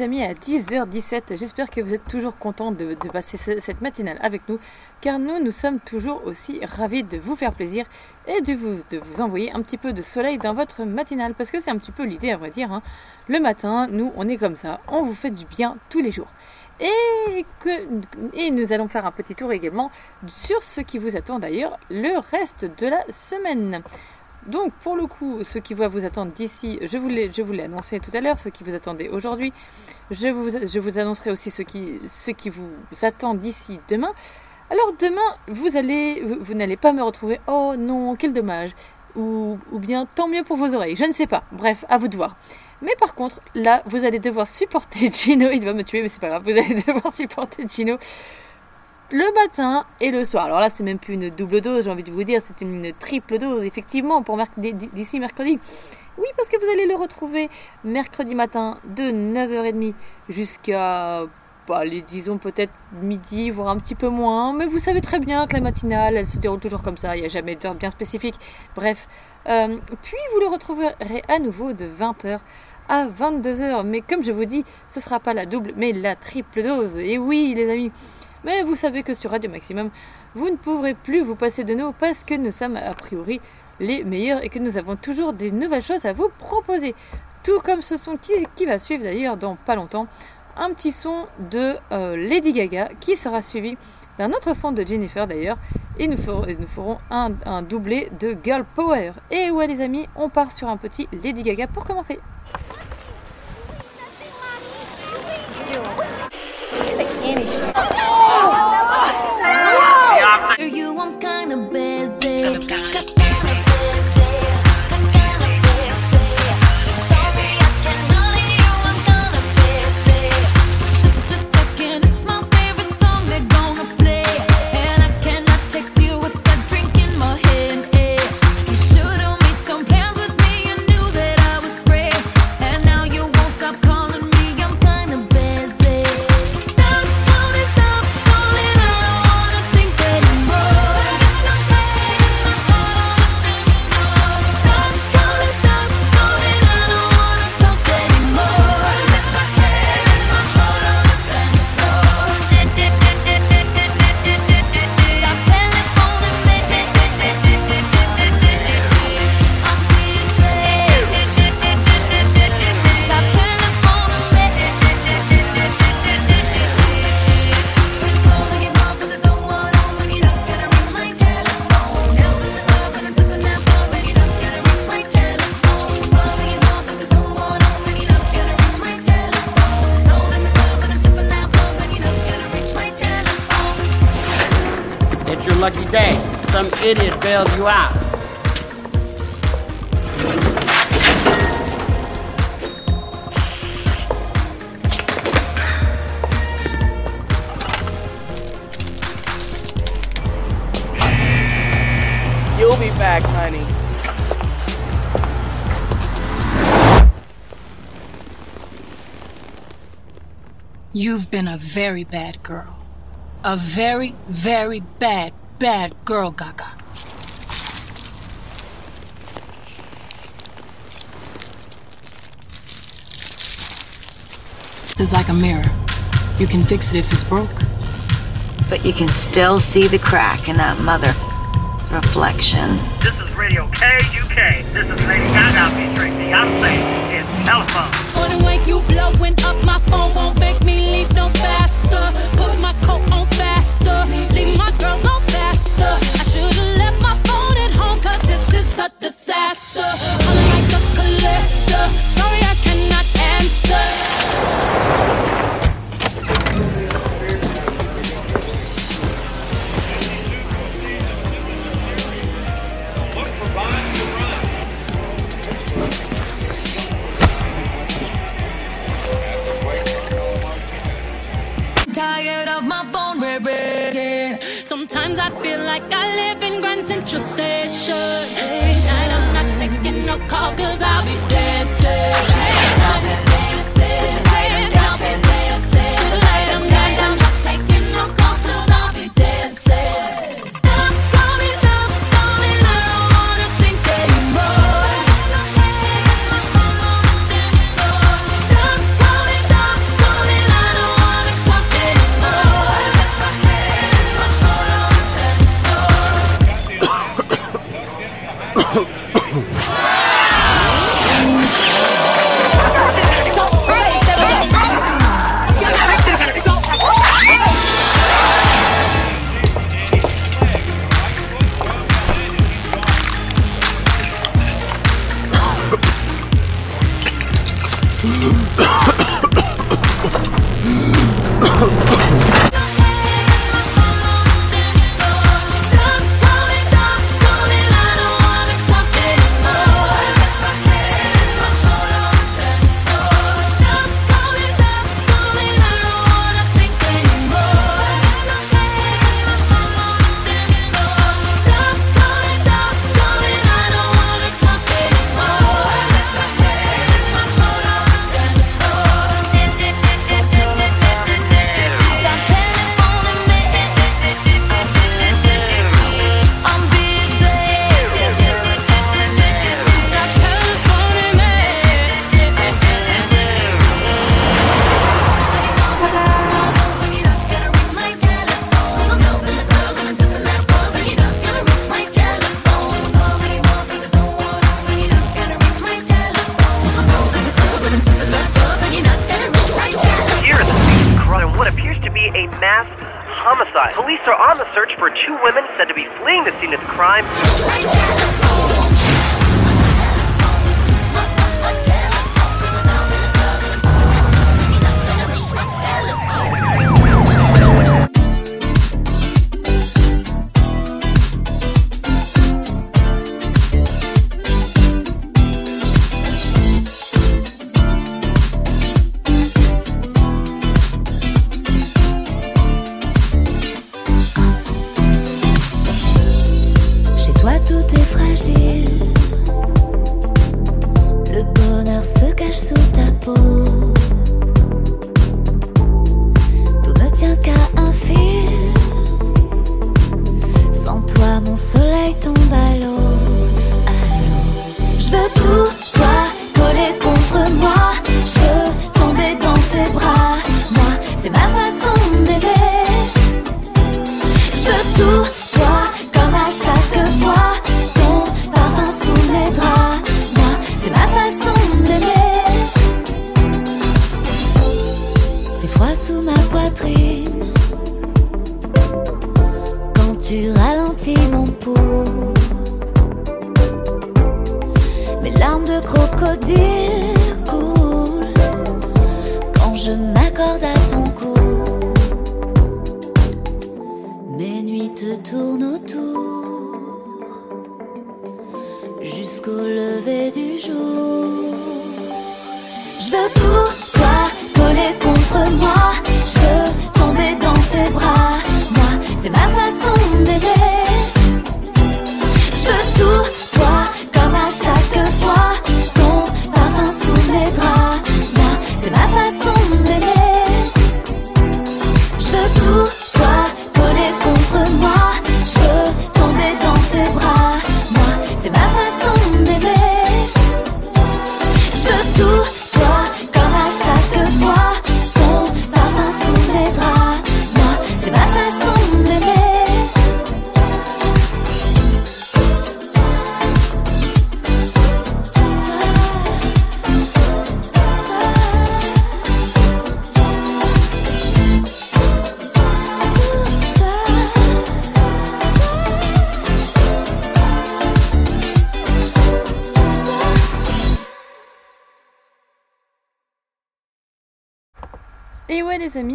amis à 10h17. J'espère que vous êtes toujours contents de, passer ce- cette matinale avec nous, car nous, nous sommes toujours aussi ravis de vous faire plaisir et de vous, de vous envoyer un petit peu de soleil dans votre matinale, parce que c'est un petit peu l'idée, à vrai dire. hein. Le matin, nous, on est comme ça, on vous fait du bien tous les jours. Et, que, et nous allons faire un petit tour également sur ce qui vous attend d'ailleurs le reste de la semaine. Donc pour le coup, ce qui va vous attendre d'ici, je vous l'ai, je vous l'ai annoncé tout à l'heure, ce qui vous attendait aujourd'hui. Je vous, je vous annoncerai aussi ce qui, qui vous attend d'ici demain. Alors demain, vous allez, vous, vous n'allez pas me retrouver. Oh non, quel dommage. Ou, ou bien tant mieux pour vos oreilles. Je ne sais pas. Bref, à vous de voir. Mais par contre, là, vous allez devoir supporter [laughs] Gino. Il va me tuer, mais c'est pas grave. Vous allez devoir supporter Gino le matin et le soir. Alors là, c'est même plus une double dose, j'ai envie de vous dire, c'est une triple dose, effectivement, pour merc- d'ici mercredi. Oui, parce que vous allez le retrouver mercredi matin de 9h30 jusqu'à, bah, allez, disons peut-être midi, voire un petit peu moins. Mais vous savez très bien que la matinale, elle se déroule toujours comme ça, il n'y a jamais d'heure bien spécifique. Bref. Euh, puis vous le retrouverez à nouveau de 20h à 22h. Mais comme je vous dis, ce sera pas la double, mais la triple dose. Et oui, les amis. Mais vous savez que sur Radio Maximum, vous ne pourrez plus vous passer de nous parce que nous sommes a priori les meilleurs et que nous avons toujours des nouvelles choses à vous proposer. Tout comme ce son qui, va suivre d'ailleurs dans pas longtemps, un petit son de euh, Lady Gaga qui sera suivi d'un autre son de Jennifer d'ailleurs et nous ferons, un doublé de Girl Power. Et ouais les amis, on part sur un petit Lady Gaga pour commencer. Bailed you out. You'll be back, honey. You've been a very bad girl. A very, very bad, bad girl, Gaga. This is like a mirror. You can fix it if it's broke. But you can still see the crack in that mother reflection. This is Radio KUK. This is Lady Gaga featuring Beyonce in Telephone. On the way you blowing up my phone won't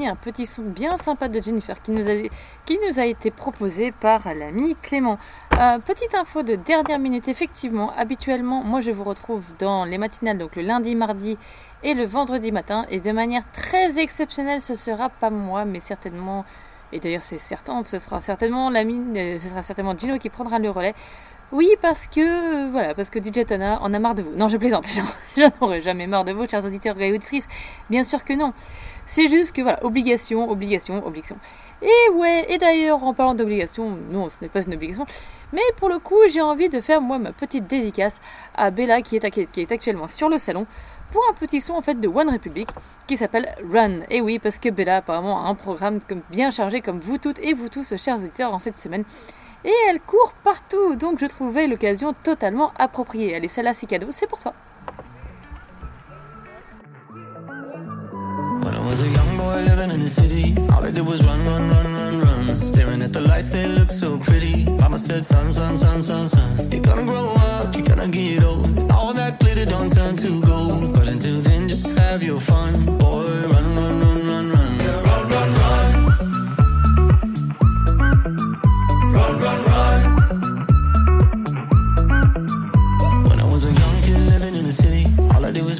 un petit son bien sympa de Jennifer qui nous a, été proposé par l'ami Clément. Euh, petite info de dernière minute, effectivement, habituellement, moi je vous retrouve dans les matinales, donc le lundi, mardi et le vendredi matin. Et de manière très exceptionnelle, ce sera pas moi, mais certainement, et d'ailleurs c'est certain, ce sera certainement l'ami, euh, ce sera certainement Gino qui prendra le relais. Oui, parce que, euh, voilà, parce que DJ Tana en a marre de vous. Non, je plaisante, [laughs] j'en aurais jamais marre de vous, chers auditeurs et auditrices. Bien sûr que non. C'est juste que, voilà, obligation, obligation, obligation. Et ouais, et d'ailleurs, en parlant d'obligation, non, ce n'est pas une obligation, mais pour le coup, j'ai envie de faire, moi, ma petite dédicace à Bella qui est, actuellement sur le salon pour un petit son, en fait, de One Republic qui s'appelle Run. Et oui, parce que Bella, apparemment, a un programme bien chargé, comme vous toutes et vous tous, chers auditeurs, en cette semaine. Et elle court partout, donc je trouvais l'occasion totalement appropriée. Allez, celle-là, c'est cadeau, c'est pour toi. was a young boy living in the city. All I did was run, run, run, run, run. Staring at the lights, they look so pretty. Mama said, son, son, son, son, son. You're gonna grow up, you're gonna get old. All that glitter don't turn to gold. But until then, just have your fun. Boy, run, run, run. do is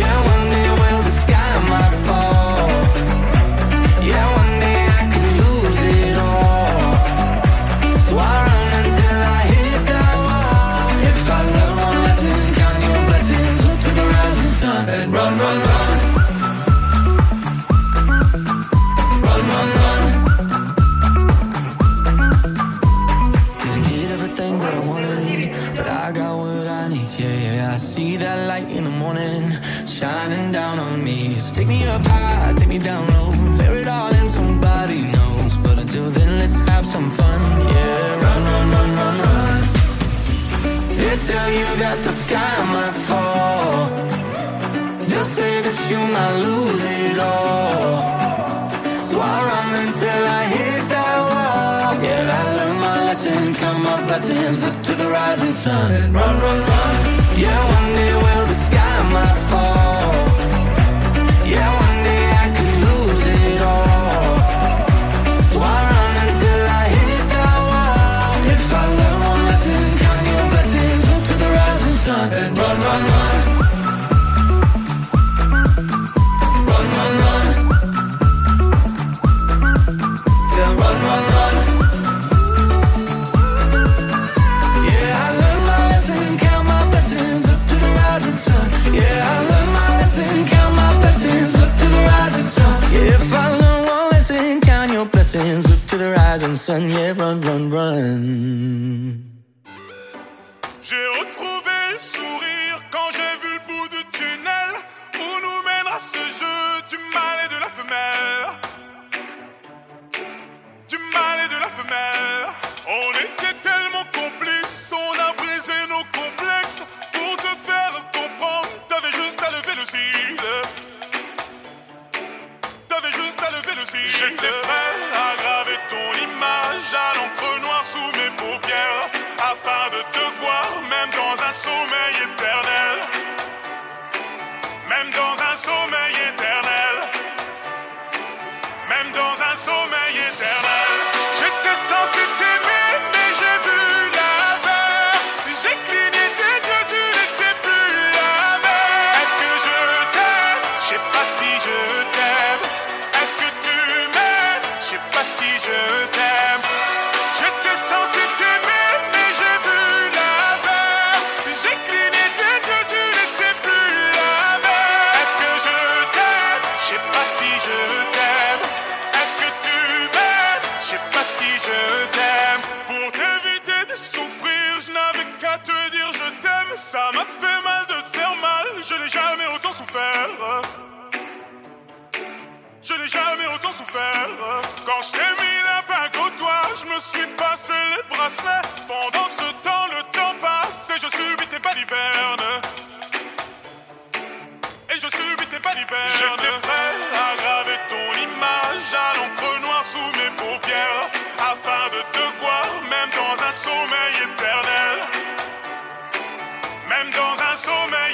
Yeah, tell you that the sky might fall. They'll say that you might lose it all. So I run until I hit that wall. Yeah, I learned my lesson, count my blessings up to the rising sun. Run, run, run. Yeah, one day well, the sky might fall. Rising sun. Yeah, run, run, run. J'ai retrouvé le sourire quand j'ai vu le bout du tunnel où nous mènera ce jeu du mal et de la femelle. Du mal et de la femelle. On était tellement complices, on a brisé nos complexes pour te faire comprendre. T'avais juste à lever le cil. T'avais juste à lever le cil. J'étais prêt à même dans Pendant ce temps, le temps passe et je subis tes balivernes. Et je subis tes balivernes. J'étais prêt à graver ton image à l'encre noire sous mes paupières. Afin de te voir, même dans un sommeil éternel. Même dans un sommeil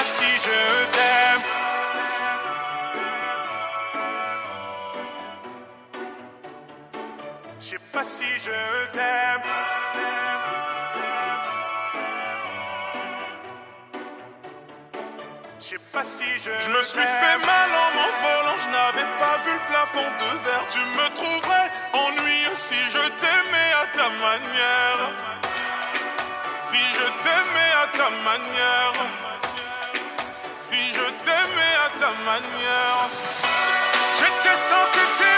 pas si je t'aime. Je sais pas si je t'aime. Je sais pas si je. Je me suis fait mal en m'envolant, je n'avais pas vu le plafond de verre. Tu me trouverais ennuyeux si je t'aimais à ta manière. Si je t'aimais à ta manière si je t'aimais à ta manière. J'étais censé t'aimer.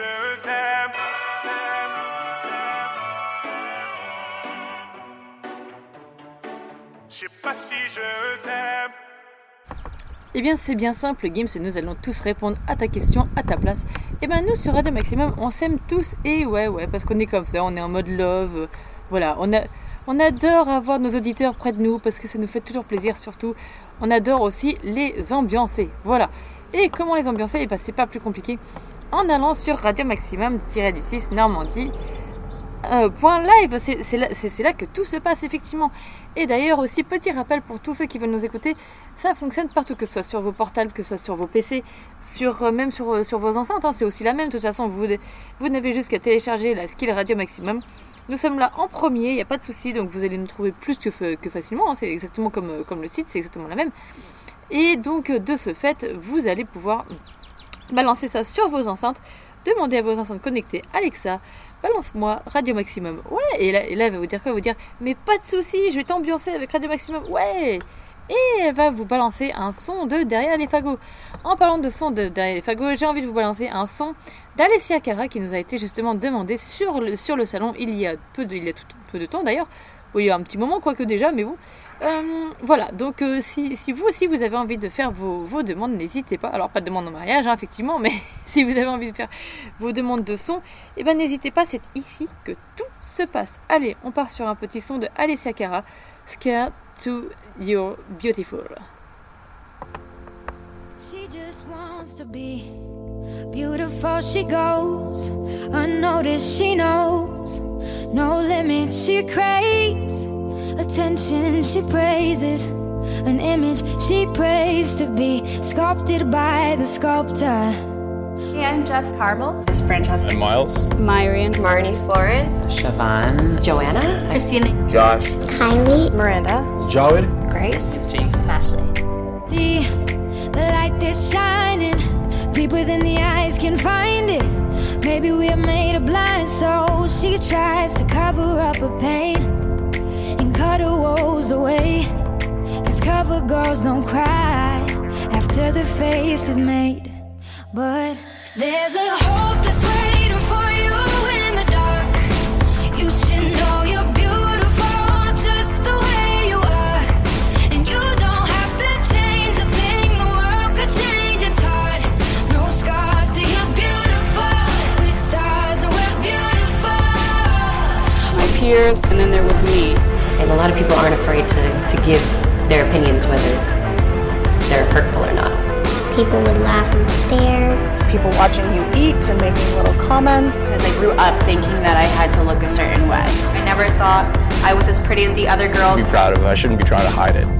Je t'aime. Je sais pas si je t'aime. Eh bien, c'est bien simple, Gims, et nous allons tous répondre à ta question à ta place. Eh bien, nous, sur Radio Maximum, on s'aime tous, et ouais, ouais, parce qu'on est comme ça, on est en mode love. Voilà, on, a, on adore avoir nos auditeurs près de nous, parce que ça nous fait toujours plaisir, surtout. On adore aussi les ambiancer, voilà. Et comment les ambiancer? Eh bien, c'est pas plus compliqué. En allant sur Radio Maximum-du 6 Normandie. Euh, point live, c'est là, que tout se passe effectivement. Et d'ailleurs aussi, petit rappel pour tous ceux qui veulent nous écouter, ça fonctionne partout, que ce soit sur vos portables, que ce soit sur vos PC, euh, même sur, euh, sur vos enceintes, hein, c'est aussi la même. De toute façon, vous, n'avez juste qu'à télécharger la skill Radio Maximum. Nous sommes là en premier, il n'y a pas de souci, donc vous allez nous trouver plus que, fa- que facilement. hein, c'est exactement comme, le site, c'est exactement la même. Et donc, de ce fait, vous allez pouvoir balancer ça sur vos enceintes, demander à vos enceintes connectées Alexa, balance-moi Radio Maximum. Ouais, et là, elle va vous dire quoi? Vous dire, mais pas de souci, je vais t'ambiancer avec Radio Maximum. Ouais Et elle va vous balancer un son de Derrière les fagots. En parlant de son de Derrière les fagots, j'ai envie de vous balancer un son d'Alessia Cara qui nous a été justement demandé sur le, salon il y a peu de, il y a tout- de temps d'ailleurs. Oui, il y a un petit moment, quoique déjà, mais bon. Euh, voilà, donc euh, si, vous aussi vous avez envie de faire vos, demandes, n'hésitez pas. Alors pas de demande en mariage, hein, effectivement, mais [laughs] si vous avez envie de faire vos demandes de son, eh ben n'hésitez pas, c'est ici que tout se passe. Allez, on part sur un petit son de Alessia Cara, Scared to You're Beautiful. She just wants to be beautiful. She goes unnoticed. She knows no limits. She craves attention. She praises an image she prays to be sculpted by the sculptor. Hey, I'm Jess Carmel. It's Francesca. I'm Miles. Myrian. Marnie Florence. Siobhan. Joanna. Christina. Josh. Kylie. Miranda. It's Jawed. Grace. It's James. Ashley. See the light that's shining deeper than the eyes can find it. Maybe we're made of blind souls. She tries to cover up her pain away. Cause cover girls don't cry after the face is made. But there's a hope that's waiting for you in the dark. You should know you're beautiful just the way you are. And you don't have to change a thing. The world could change. It's hard. No scars, beautiful. My peers, and then there was me. And a lot of people aren't afraid to, to give their opinions, whether they're hurtful or not. People would laugh and stare. People watching you eat and making little comments. Because I grew up thinking that I had to look a certain way. I never thought I was as pretty as the other girls. Be proud of it. I shouldn't be trying to hide it.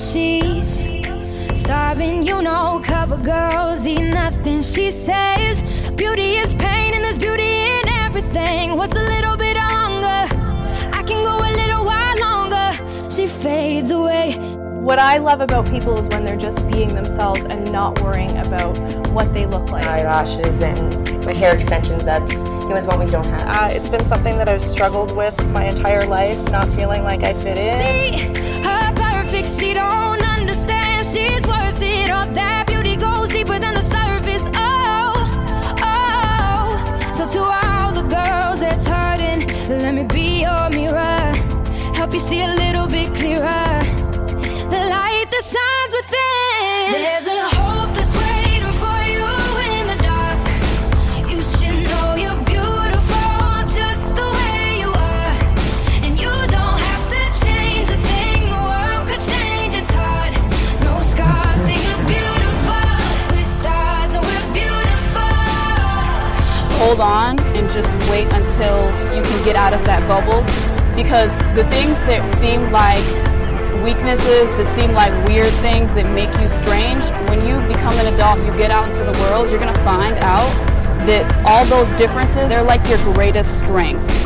She's starving. You know, cover girls eat nothing. She says beauty is pain, and there's beauty in everything. What's a little bit of hunger? I can go a little while longer. She fades away. What I love about people is when they're just being themselves and not worrying about what they look like. Eyelashes and my hair extensions, that's it was one we don't have. Uh, it's been something that I've struggled with my entire life, not feeling like I fit in. See her perfect, she don't hold on and just wait until you can get out of that bubble. Because the things that seem like weaknesses that seem like weird things that make you strange when you become an adult you get out into the world you're going to find out that all those differences they're like your greatest strengths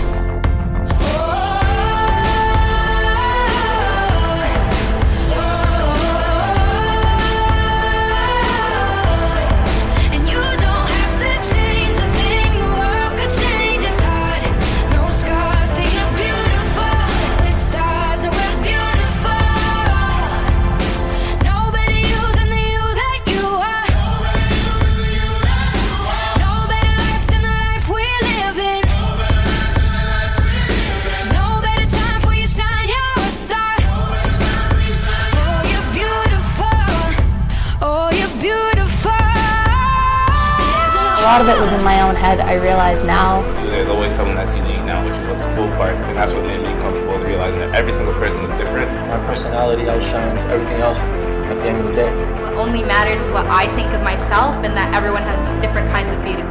my own head. I realize now. There's always someone that's unique now, which is what's the cool part, and that's what made me comfortable to realizing that every single person is different. My personality outshines everything else at the end of the day. What only matters is what I think of myself, and that everyone has different kinds of beauty.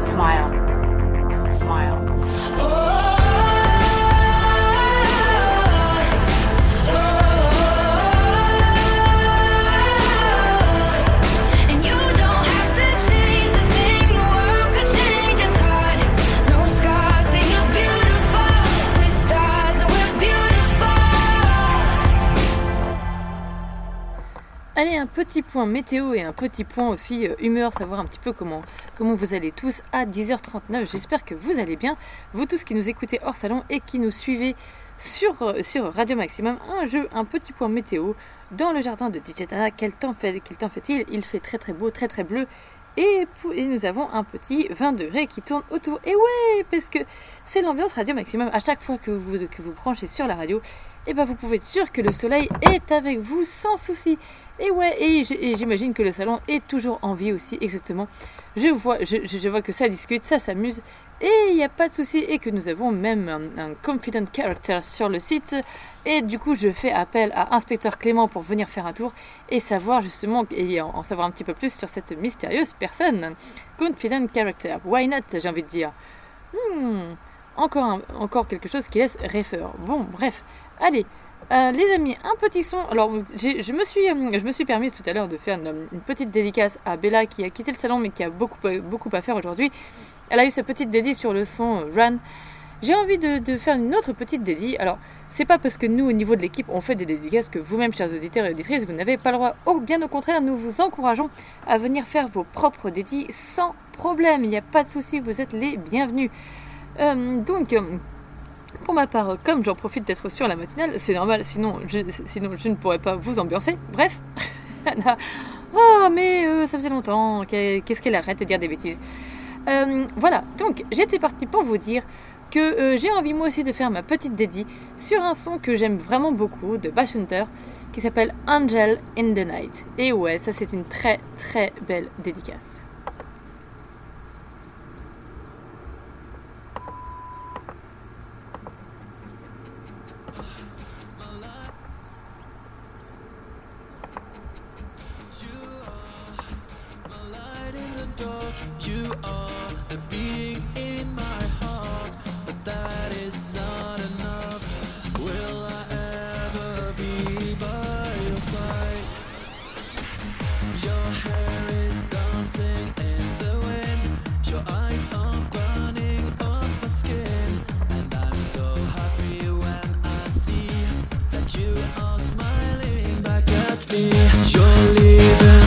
Smile. Smile. Allez, un petit point météo et un petit point aussi euh, humeur, savoir un petit peu comment, comment vous allez tous à 10h39. J'espère que vous allez bien, vous tous qui nous écoutez hors salon et qui nous suivez sur, euh, Radio Maximum. Un jeu, un petit point météo dans le jardin de DJ Tana. Quel temps fait, fait-il? Il fait très très beau, très très bleu. Et, nous avons un petit 20 degrés qui tourne autour. Et ouais, parce que c'est l'ambiance Radio Maximum. À chaque fois que vous, vous branchez sur la radio, et ben vous pouvez être sûr que le soleil est avec vous sans souci. Et ouais, et j'imagine que le salon est toujours en vie aussi, exactement. Je vois, que ça discute, ça s'amuse, et il n'y a pas de souci, et que nous avons même un, confident character sur le site. Et du coup, je fais appel à Inspecteur Clément pour venir faire un tour et savoir justement, et en, savoir un petit peu plus sur cette mystérieuse personne. Confident character, why not, j'ai envie de dire. Hmm, encore, encore quelque chose qui laisse rêveur. Bon, bref, allez. Euh, les amis, un petit son. Alors, je me suis, euh, je me suis permise tout à l'heure de faire une, une petite dédicace à Bella qui a quitté le salon mais qui a beaucoup, beaucoup à faire aujourd'hui. Elle a eu sa petite dédie sur le son euh, Run. J'ai envie de, faire une autre petite dédie. Alors, c'est pas parce que nous, au niveau de l'équipe, on fait des dédicaces que vous-même, chers auditeurs et auditrices, vous n'avez pas le droit. Oh, bien au contraire, nous vous encourageons à venir faire vos propres dédis sans problème. Il n'y a pas de souci, vous êtes les bienvenus. Euh, donc, euh, pour ma part, comme j'en profite d'être sur la matinale, c'est normal, sinon je, ne pourrais pas vous ambiancer. Bref. [laughs] Anna, oh, mais euh, ça faisait longtemps. qu'est- Qu'est-ce qu'elle arrête de dire des bêtises Euh, Voilà, donc j'étais partie pour vous dire que euh, j'ai envie moi aussi de faire ma petite dédie sur un son que j'aime vraiment beaucoup de Bash Hunter qui s'appelle Angel in the Night. Et ouais, ça c'est une très très belle dédicace. You are the beating in my heart, but that is not enough. Will I ever be by your side? Your hair is dancing in the wind, your eyes are burning on my skin, and I'm so happy when I see that you are smiling back at me. You're leaving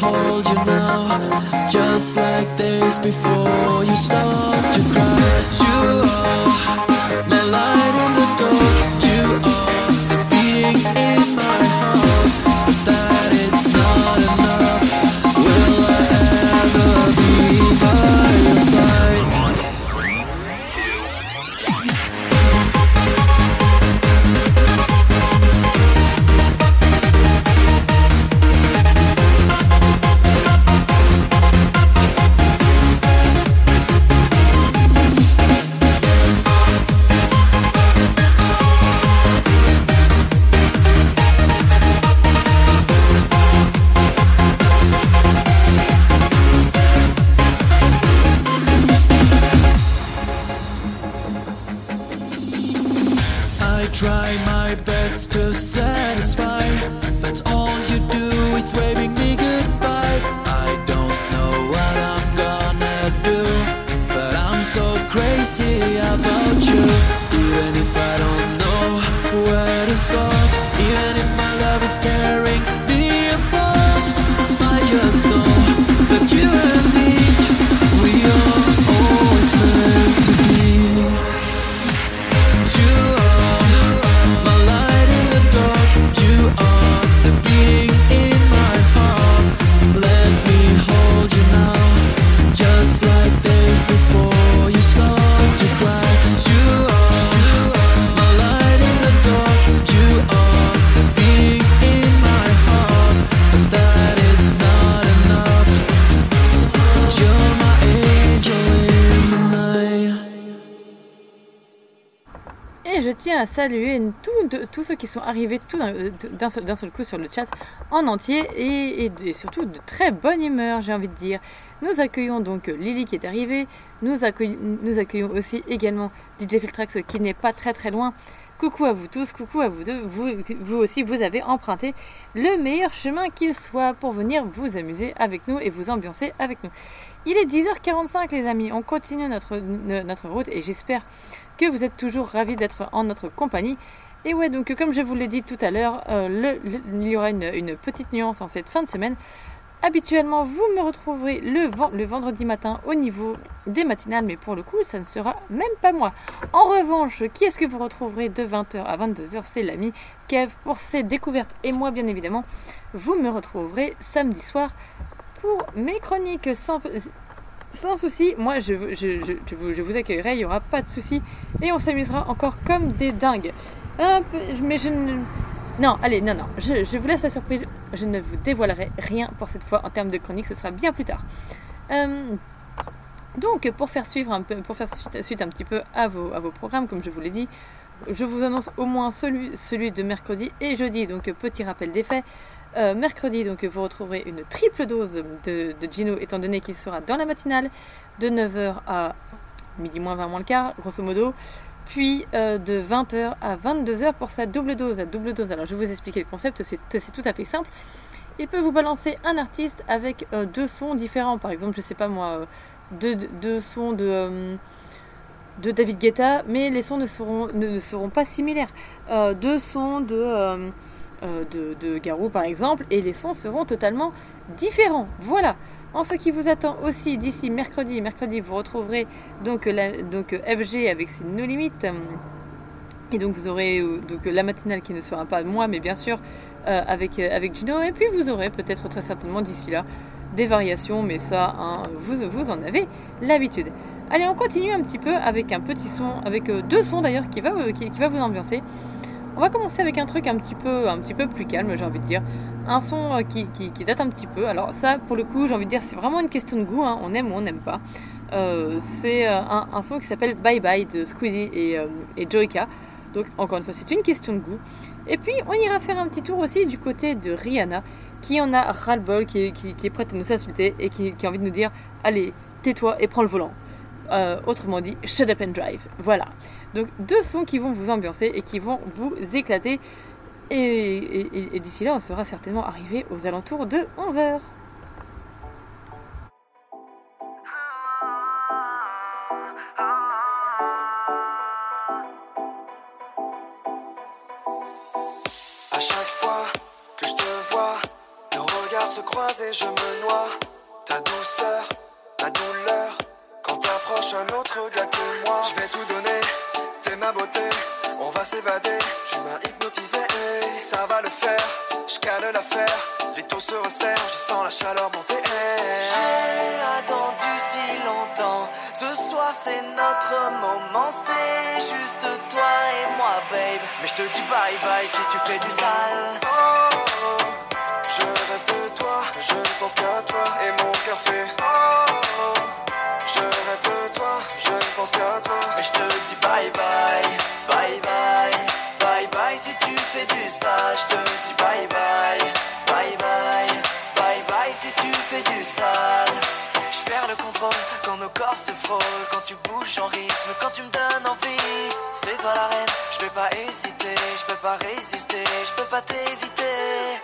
hold you now, just like days before you start to cry. Light in the dark. You are the beating in try my best to satisfy, but all you do is waving me goodbye. I don't know what I'm gonna do, but I'm so crazy about you. Even if I saluer tous ceux qui sont arrivés tout d'un seul, coup sur le chat en entier et, surtout de très bonne humeur, j'ai envie de dire. Nous accueillons donc Lily qui est arrivée. Nous, accueillons, aussi également DJ Filtrax qui n'est pas très très loin. Coucou à vous tous, coucou à vous deux. Vous aussi, vous avez emprunté le meilleur chemin qu'il soit pour venir vous amuser avec nous et vous ambiancer avec nous. Il est 10h45 les amis, on continue notre, route et j'espère que vous êtes toujours ravis d'être en notre compagnie. Et ouais, donc comme je vous l'ai dit tout à l'heure, euh, il y aura une, petite nuance en cette fin de semaine. Habituellement, vous me retrouverez le vendredi matin au niveau des matinales, mais pour le coup, ça ne sera même pas moi. En revanche, qui est-ce que vous retrouverez de 20h à 22h C'est l'ami Kev pour ses découvertes. Et moi, bien évidemment, vous me retrouverez samedi soir pour mes chroniques sans, sans souci. Moi, je, je- je- vous, je vous accueillerai, il n'y aura pas de souci. Et on s'amusera encore comme des dingues. Mais je ne... Non, allez, non, non, je, je vous laisse la surprise. Je ne vous dévoilerai rien pour cette fois en termes de chronique, ce sera bien plus tard. Euh, donc, pour faire suivre un peu, pour faire suite, suite un petit peu à vos, à vos programmes, comme je vous l'ai dit, je vous annonce au moins celui, celui de mercredi et jeudi. Donc, petit rappel des faits. Euh, mercredi, donc, vous retrouverez une triple dose de, Gino, étant donné qu'il sera dans la matinale, de 9h à midi moins 20 moins le quart, grosso modo. Puis euh, de 20h à 22h pour sa double dose. La double dose, alors je vais vous expliquer le concept, c'est tout à fait simple. Il peut vous balancer un artiste avec euh, deux sons différents. Par exemple, je sais pas moi, deux, sons de, David Guetta, mais les sons ne seront, ne, seront pas similaires. Deux sons de, euh, de, Garou, par exemple, et les sons seront totalement différents. Voilà. En ce qui vous attend aussi d'ici mercredi, mercredi vous retrouverez donc, donc FG avec ses No Limites. Et donc vous aurez euh, donc la matinale qui ne sera pas moi, mais bien sûr euh, avec, avec Gino. Et puis vous aurez peut-être très certainement d'ici là des variations, mais ça, hein, vous, vous en avez l'habitude. Allez, on continue un petit peu avec un petit son, avec deux sons d'ailleurs qui va, qui, qui va vous ambiancer. On va commencer avec un truc un petit peu, un petit peu plus calme, j'ai envie de dire. Un son euh, qui, qui- date un petit peu. Alors ça, pour le coup, j'ai envie de dire, c'est vraiment une question de goût. hein. On aime ou on n'aime pas. Euh, c'est euh, un, un son qui s'appelle Bye Bye de Squeezie et, euh, et Joyka. Donc encore une fois, c'est une question de goût. Et puis, on ira faire un petit tour aussi du côté de Rihanna, qui en a ras-le-bol, qui, qui- est prête à nous insulter et qui, qui a envie de nous dire Allez, tais-toi et prends le volant. Autrement dit, shut up and drive. Voilà. Donc, deux sons qui vont vous ambiancer et qui vont vous éclater. Et, d'ici là, on sera certainement arrivé aux alentours de 11h. À chaque fois que je te vois, nos regards se croisent et je me noie. Ta douceur, ta douleur, quand t'approches un autre gars que moi. Je vais tout donner, ma beauté, on va s'évader. Tu m'as hypnotisé, ça va le faire. Je cale l'affaire, les taux se resserrent, je sens la chaleur monter. J'ai attendu si longtemps, ce soir c'est notre moment, c'est juste toi et moi, babe. Mais je te dis bye bye si tu fais du sale. Oh, je rêve de toi, je pense qu'à toi et mon. Oh, oh, je rêve de toi, je ne pense qu'à toi. Mais je te dis bye bye, bye bye, bye bye si tu fais du sale. Je te dis bye bye, bye bye, bye bye si tu fais du sale. Je perds le contrôle quand nos corps se frôlent, quand tu bouges en rythme, quand tu me donnes envie. C'est toi la reine, je peux pas hésiter, je peux pas résister, je peux pas t'éviter.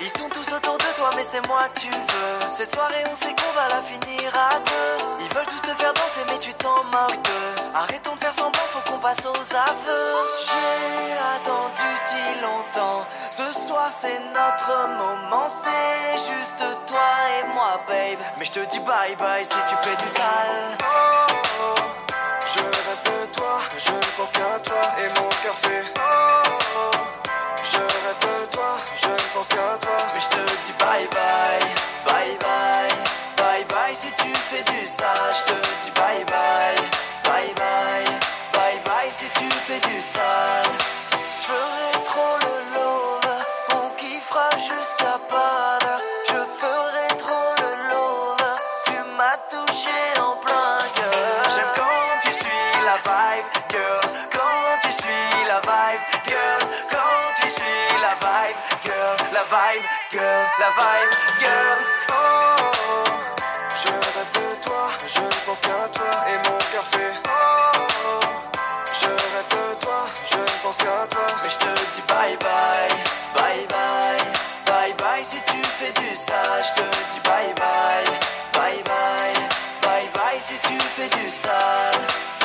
Ils tournent tous autour de toi, mais c'est moi que tu veux. Cette soirée, on sait qu'on va la finir à deux. Ils veulent tous te faire danser, mais tu t'en moques d'eux. Arrêtons de faire semblant, faut qu'on passe aux aveux. J'ai attendu si longtemps. Ce soir, c'est notre moment, c'est juste toi et moi, babe. Mais je te dis bye bye, si tu fais du sale. Je rêve de toi, je pense qu'à toi et mon cœur fait. Je rêve de toi, je ne pense qu'à toi, mais je te dis bye bye, bye bye, bye bye. Si tu fais du sale, je te dis bye bye, bye bye, bye bye. Si tu fais du sale, je ferai trop le long. Je rêve de toi, je ne pense qu'à toi et mon café. Oh, oh. Je rêve de toi, je ne pense qu'à toi, mais je te dis bye bye, bye bye, bye bye. Si tu fais du sale, je te dis bye bye, bye bye, bye bye. Si tu fais du sale.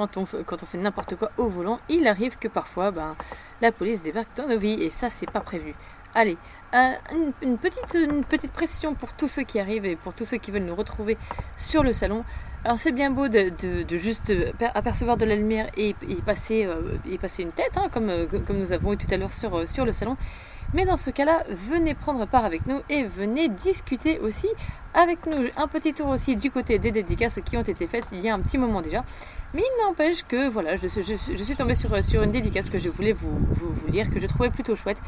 Quand on, fait- n'importe quoi au volant. Il arrive que parfois ben, la police débarque dans nos vies et ça c'est pas prévu. Allez, une, petite, pression pour tous ceux qui arrivent et pour tous ceux qui veulent nous retrouver sur le salon. Alors c'est bien beau de, juste per- apercevoir de la lumière et, et passer, euh, une tête, hein, comme, euh, comme nous avons eu tout à l'heure sur, euh, sur le salon. Mais dans ce cas-là, venez prendre part avec nous et venez discuter aussi avec nous. Un petit tour aussi du côté des dédicaces qui ont été faites il y a un petit moment déjà. Mais il n'empêche que voilà, je, suis- tombée sur, sur une dédicace que je voulais vous, vous, lire, que je trouvais plutôt chouette.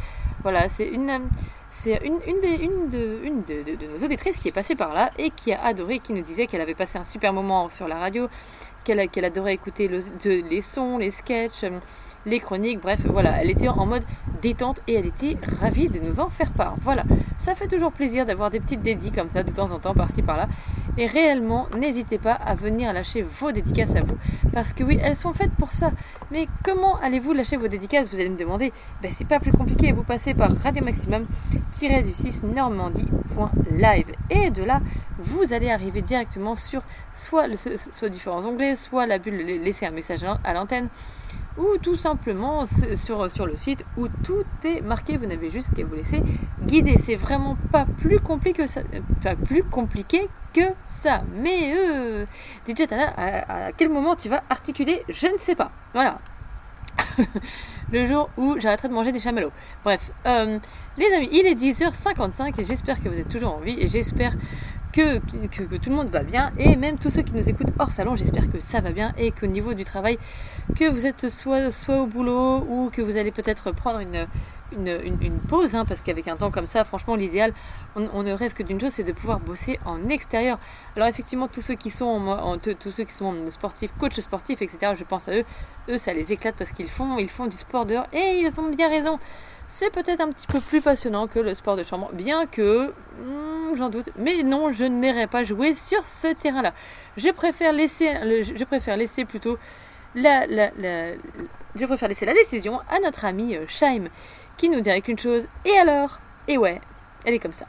Voilà, c'est une, c'est une, une, des, une, de, une de, de- nos auditrices qui est passée par là et qui a adoré, qui nous disait qu'elle avait passé un super moment sur la radio, qu'elle qu'elle adorait écouter les sons, les sketchs, les chroniques, bref, voilà, elle était en mode détente et elle était ravie de nous en faire part. Voilà, ça fait toujours plaisir d'avoir des petites dédis comme ça de temps en temps, par-ci par-là. Et réellement, n'hésitez pas à venir lâcher vos dédicaces à vous, parce que oui, elles sont faites pour ça. Mais comment allez-vous lâcher vos dédicaces? Vous allez me demander. Ben, c'est pas plus compliqué, vous passez par Radio Maximum du 6 normandie.live et de là vous allez arriver directement sur soit, le, soit différents onglets soit la bulle laisser un message à l'antenne ou tout simplement sur, le site où tout est marqué. Vous n'avez juste qu'à vous laisser guider. C'est vraiment pas plus compliqué que ça. euh, Pas plus compliqué que ça. Mais euh, DJ à quel moment tu vas articuler Je ne sais pas. Voilà. [laughs] le jour où j'arrêterai de manger des chamallows. Bref, euh, les amis, il est 10h55 et j'espère que vous êtes toujours en vie et j'espère que, tout le monde va bien et même tous ceux qui nous écoutent hors salon, j'espère que ça va bien et qu'au niveau du travail, que vous êtes soit, au boulot ou que vous allez peut-être prendre une, pause hein, parce qu'avec un temps comme ça, franchement, l'idéal, on, ne rêve que d'une chose, c'est de pouvoir bosser en extérieur. Alors effectivement, tous ceux qui sont, tous ceux qui sont sportifs, coachs sportifs, etc., je pense à eux, eux, ça les éclate parce qu'ils font, ils font du sport dehors et ils ont bien raison. C'est peut-être un petit peu plus passionnant que le sport de chambre, bien que hmm, j'en doute. Mais non, je n'irai pas jouer sur ce terrain-là. Je préfère laisser, le- je préfère laisser plutôt la- je préfère laisser la décision à notre ami euh, Shaim, qui nous dirait qu'une chose. Et alors? Et ouais, elle est comme ça.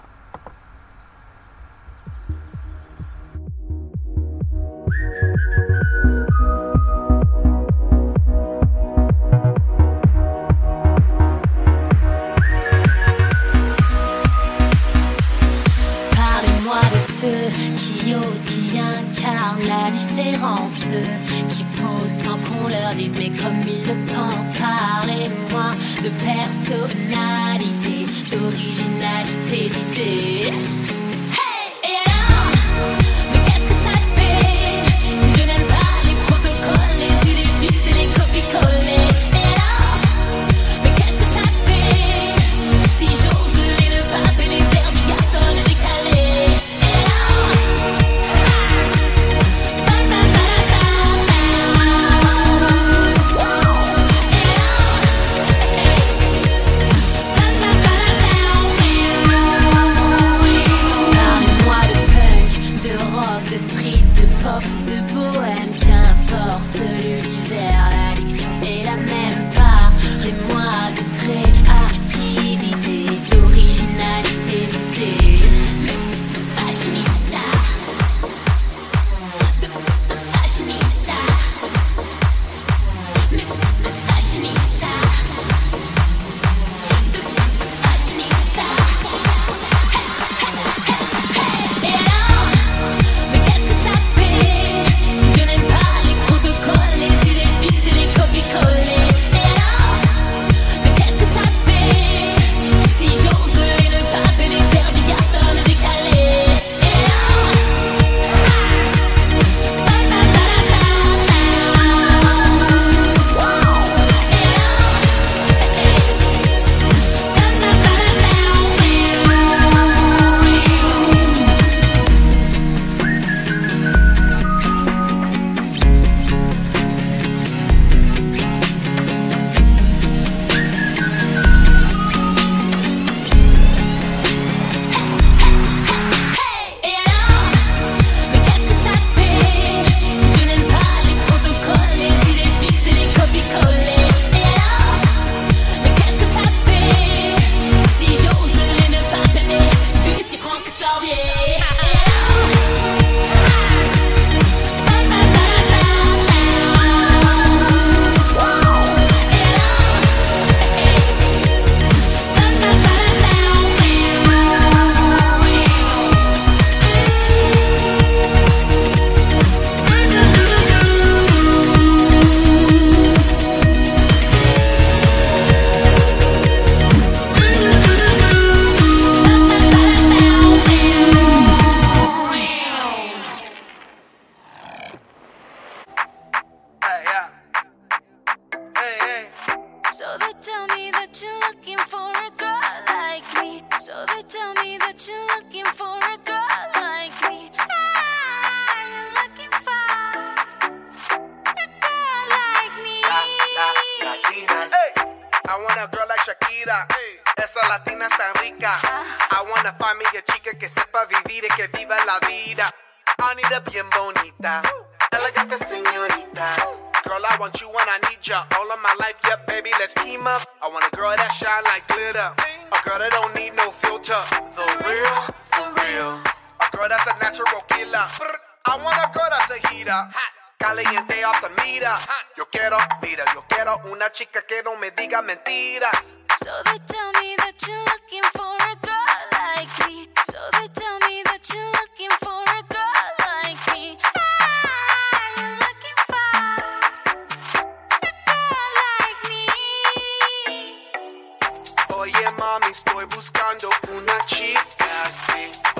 Estoy buscando una chica.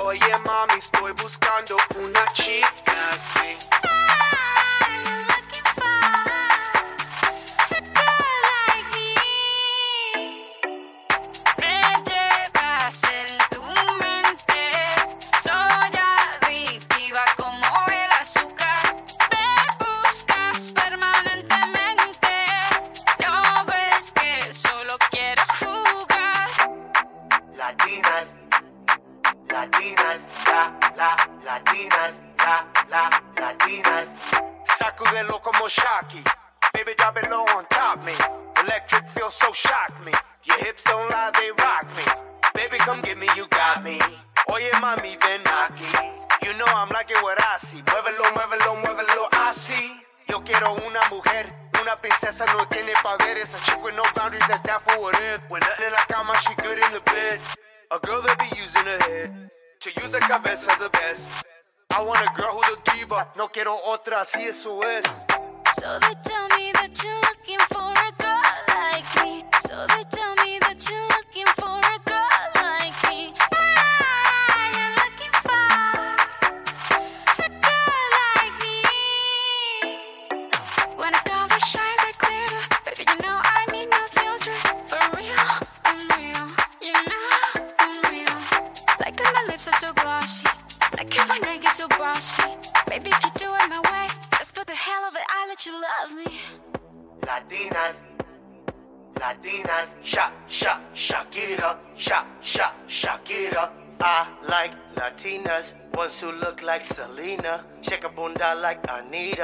Oye mami, estoy buscando una chica isso é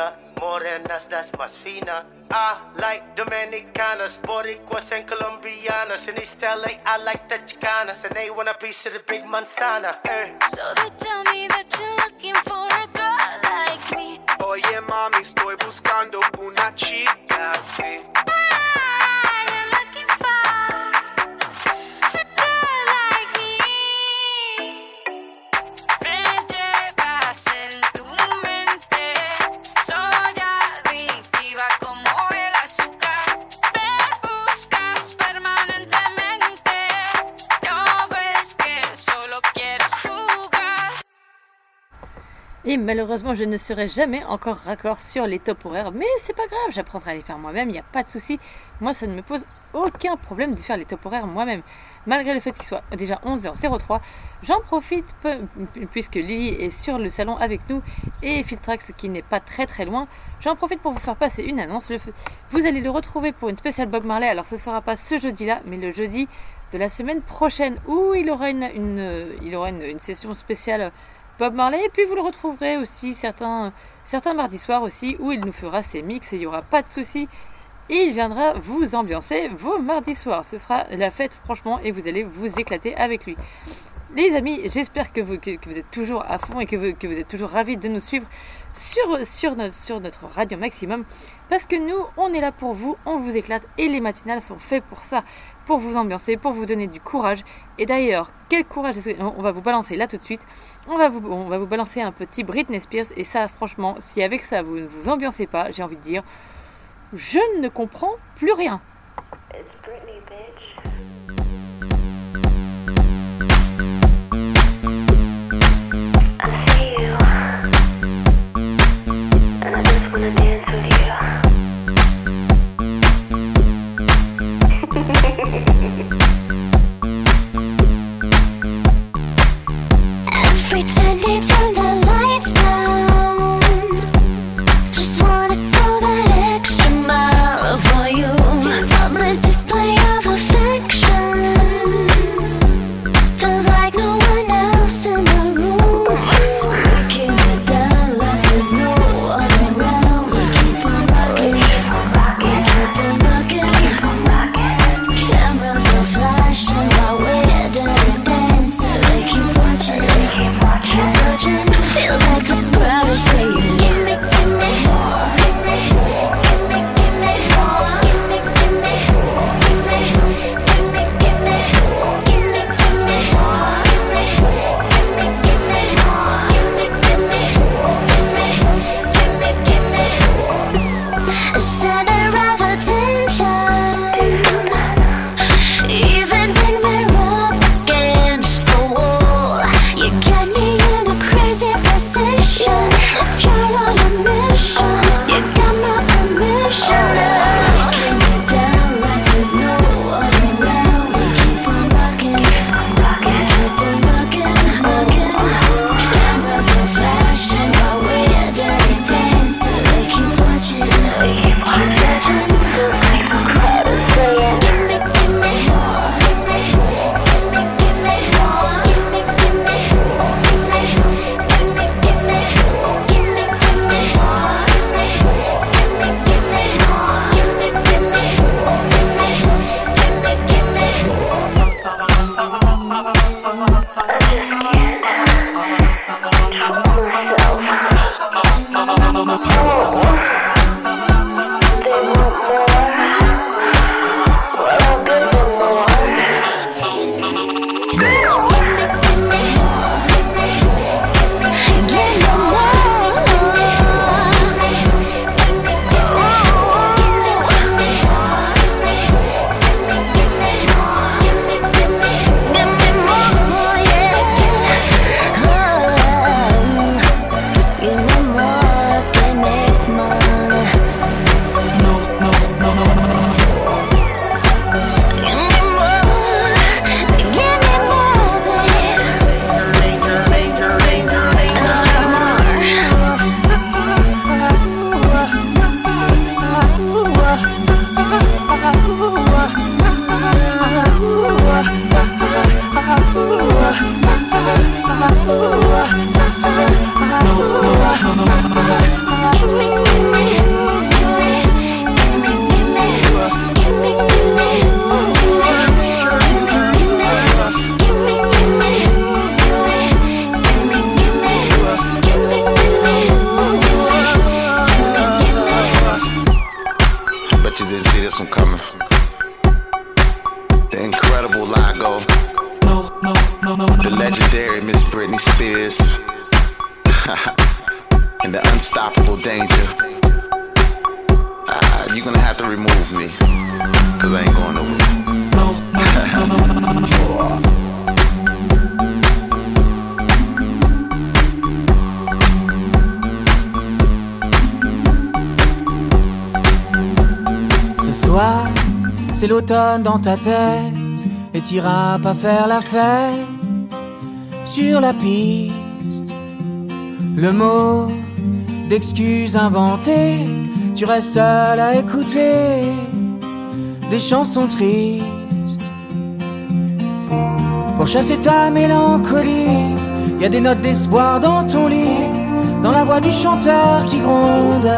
Anita, morenas that's más fina. I like Dominicanas, Boricuas and Colombianas, in East LA I like the Chicanas, and they want a piece of the big manzana. Eh. So they tell me that you're looking for a girl like me. Oye mami, estoy buscando una chica así. Et malheureusement, je ne serai jamais encore raccord sur les top horaires, mais c'est pas grave, j'apprendrai à les faire moi-même, il n'y a pas de souci. Moi, ça ne me pose aucun problème de faire les top horaires moi-même. Malgré le fait qu'il soit déjà 11h03, j'en profite puisque Lily est sur le salon avec nous et Filtrax qui n'est pas très très loin. J'en profite pour vous faire passer une annonce. Vous allez le retrouver pour une spéciale Bob Marley. Alors ce sera pas ce jeudi-là, mais le jeudi de la semaine prochaine où il aura une session spéciale Bob Marley. Et puis vous le retrouverez aussi certains, certains mardis soirs aussi où il nous fera ses mix et il n'y aura pas de souci. Il viendra vous ambiancer vos mardis soirs. Ce sera la fête franchement et vous allez vous éclater avec lui. Les amis, j'espère que vous, êtes toujours à fond et que vous, êtes toujours ravis de nous suivre sur, notre, sur notre radio maximum. Parce que nous, on est là pour vous, on vous éclate et les matinales sont faites pour ça, pour vous ambiancer, pour vous donner du courage. Et d'ailleurs, quel courage On va vous balancer là tout de suite. On va vous, balancer un petit Britney Spears. Et ça, franchement, si avec ça vous ne vous ambiancez pas, j'ai envie de dire, je ne comprends plus rien. The lights tête et t'iras pas faire la fête sur la piste. Le mot d'excuse inventé, tu restes seul à écouter des chansons tristes. Pour chasser ta mélancolie, y a des notes d'espoir dans ton lit, dans la voix du chanteur qui gronde.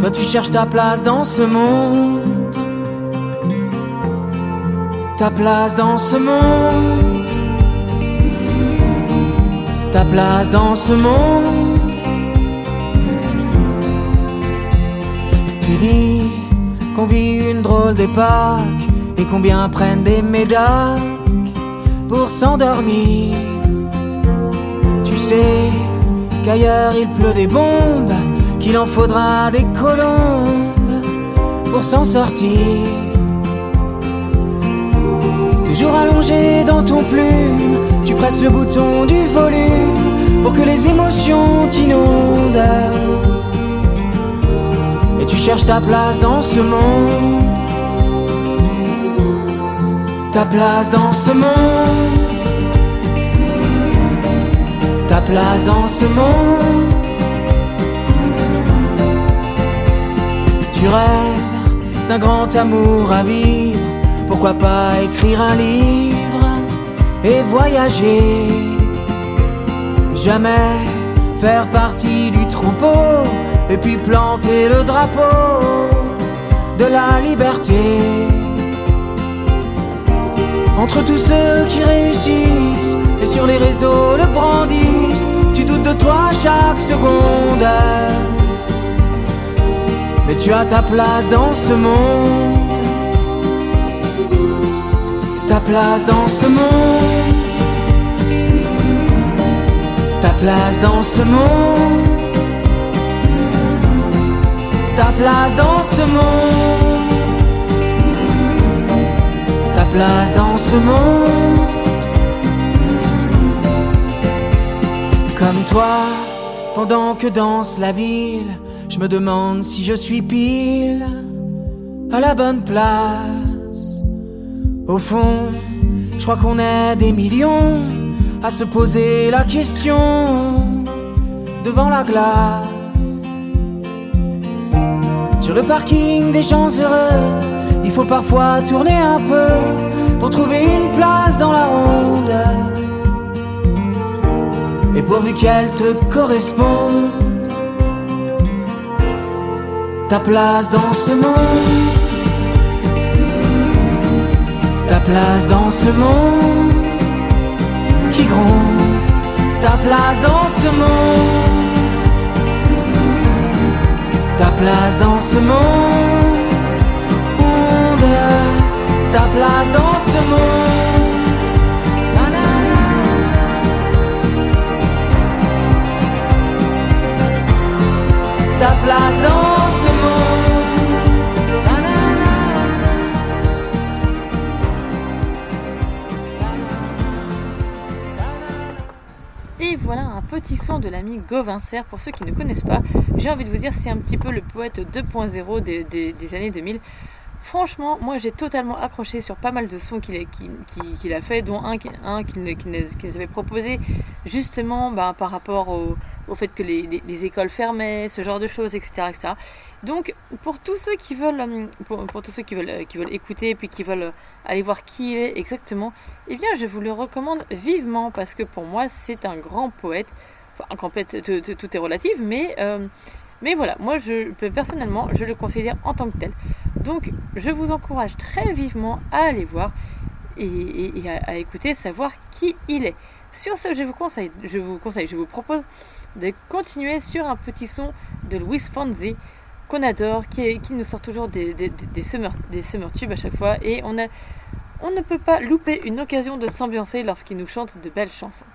Toi tu cherches ta place dans ce monde Ta place dans ce monde. Ta place dans ce monde. Tu dis qu'on vit une drôle d'époque Et combien prennent des médailles pour s'endormir. Tu sais qu'ailleurs il pleut des bombes qu'il en faudra des colombes pour s'en sortir. Toujours allongé dans ton plume, tu presses le bouton du volume pour que les émotions t'inondent. Et tu cherches ta place dans ce monde. Ta place dans ce monde. Ta place dans ce monde. Tu rêves d'un grand amour à vivre, pourquoi pas écrire un livre et voyager? Jamais faire partie du troupeau et puis planter le drapeau de la liberté. Entre tous ceux qui réussissent et sur les réseaux le brandissent, tu doutes de toi chaque seconde. Mais tu as ta place dans ce monde. Place dans ce monde. Ta place dans ce monde. Ta place dans ce monde. Ta place dans ce monde. Comme toi, pendant que danse la ville, je me demande si je suis pile à la bonne place. Au fond, je crois qu'on est des millions à se poser la question devant la glace. Sur le parking des gens heureux, il faut parfois tourner un peu pour trouver une place dans la ronde. Et pourvu qu'elle te corresponde, ta place dans ce monde, place dans ce monde qui gronde, ta place dans ce monde, ta place dans ce monde, ta place dans ce monde. Ta place dans petit son de l'ami Gauvincer. Pour ceux qui ne connaissent pas, j'ai envie de vous dire, c'est un petit peu le poète 2.0 des, des- années 2000. Franchement, moi j'ai totalement accroché sur pas mal de sons qu'il a, fait, dont un, qu'il nous avait proposé justement bah, par rapport au, au fait que les, les- les écoles fermaient, ce genre de choses, etc. etc. Donc pour tous ceux qui veulent, hum, pour, tous ceux qui veulent, euh, qui veulent écouter puis qui veulent euh, aller voir qui il est exactement, eh bien je vous le recommande vivement parce que pour moi c'est un grand poète. Enfin, complète, tout, tout- tout est relatif, mais, euh, mais voilà, moi je personnellement, je le considère en tant que tel. Donc, je vous encourage très vivement à aller voir et à, à écouter, savoir qui il est. Sur ce, je vous conseille, je vous conseille, je vous propose de continuer sur un petit son de Louis Fonzi qu'on adore, qui, nous sort toujours des, des, des, des summer, des summer tubes à chaque fois, et on, a, on ne peut pas louper une occasion de s'ambiancer lorsqu'il nous chante de belles chansons.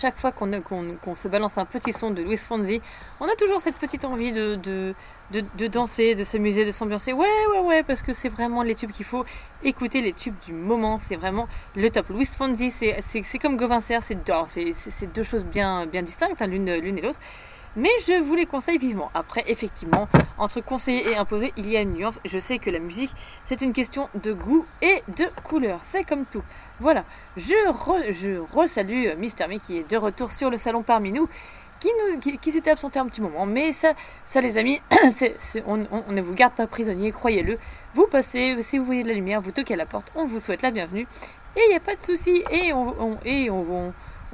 Chaque fois qu'on se balance un petit son de Luis Fonzi, on a toujours cette petite envie de, danser, de s'amuser, de s'ambiancer. Ouais, ouais, ouais, parce que c'est vraiment les tubes qu'il faut écouter, les tubes du moment, c'est vraiment le top. Luis Fonzi, c'est comme Gauvin c'est deux choses bien, distinctes, hein, l'une et l'autre. Mais je vous les conseille vivement. Après, effectivement, entre conseiller et imposer, il y a une nuance. Je sais que la musique, c'est une question de goût et de couleur. C'est comme tout. Voilà. Je, re, je resalue euh, Mister Me qui est de retour sur le salon parmi nous, qui, s'était absenté un petit moment. Mais ça, ça les amis, [coughs] on, ne vous garde pas prisonnier, croyez-le. Vous passez, si vous voyez de la lumière, vous toquez à la porte, on vous souhaite la bienvenue. Et il n'y a pas de souci. Et on, on- et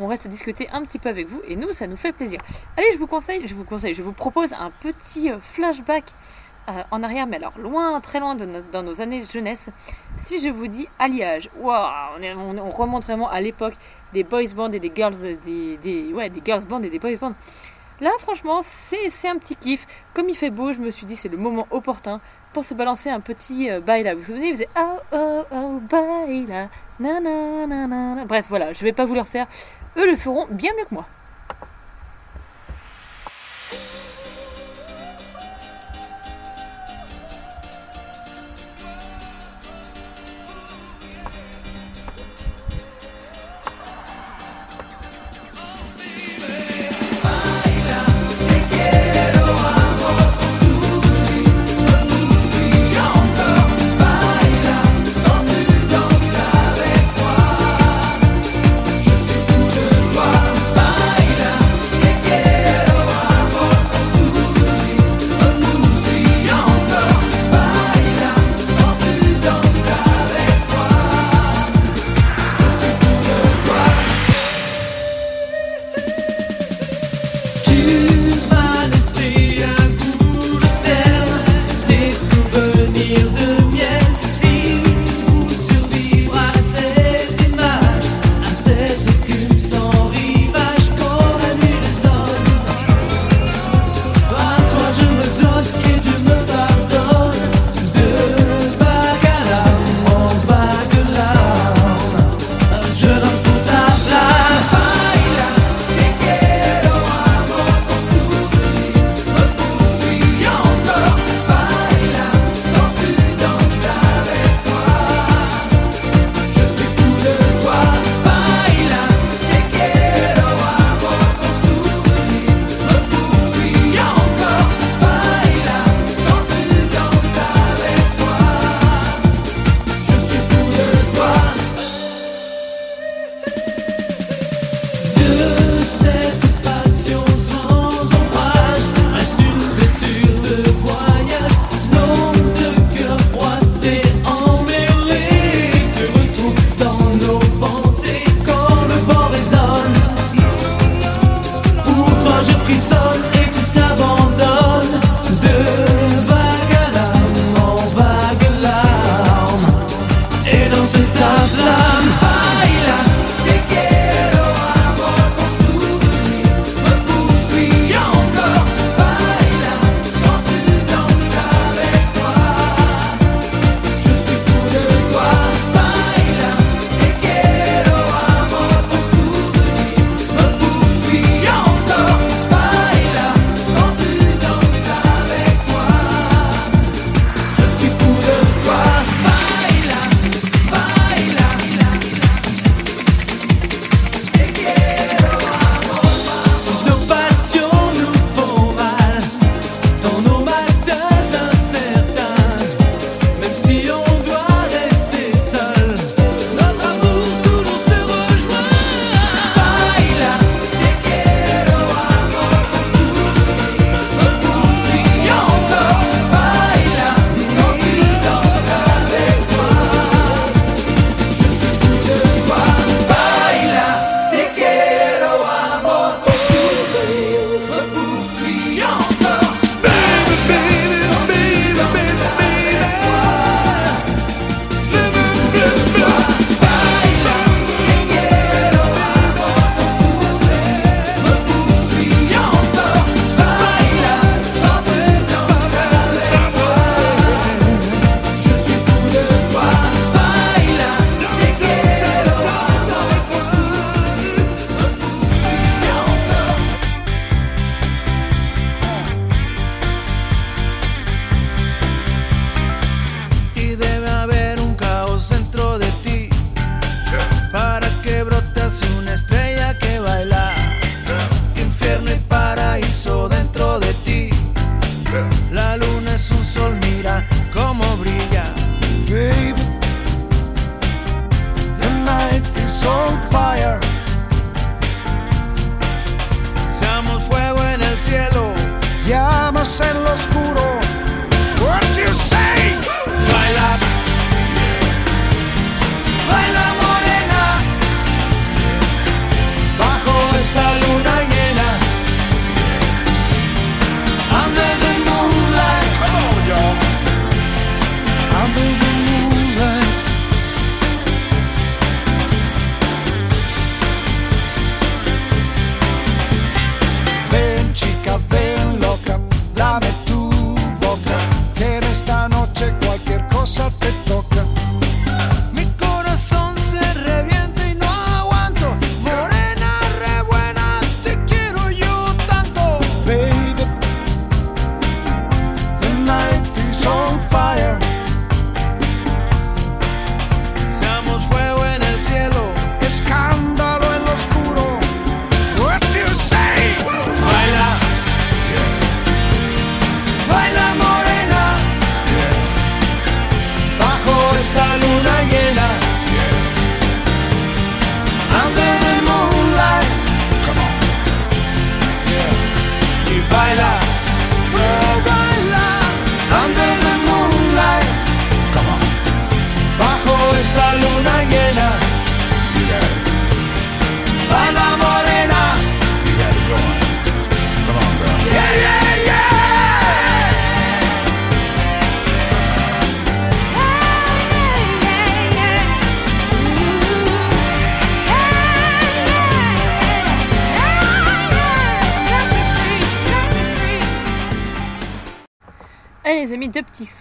reste discuter un petit peu avec vous et nous ça nous fait plaisir. Allez, je vous conseille, je vous conseille, je vous propose un petit euh, flashback euh, en arrière, mais alors loin, très loin dans nos années de jeunesse. Si je vous dis alliage, waouh, on, remonte vraiment à l'époque des boys bands et des girls, des, des- girls bands et des boys bands. Là, franchement, c'est un petit kiff. Comme il fait beau, je me suis dit c'est le moment opportun pour se balancer un petit euh, baila. Vous vous souvenez, il faisait oh oh oh baila, na na na na. na. Bref, voilà, je vais pas vous le refaire. Eux le feront bien mieux que moi.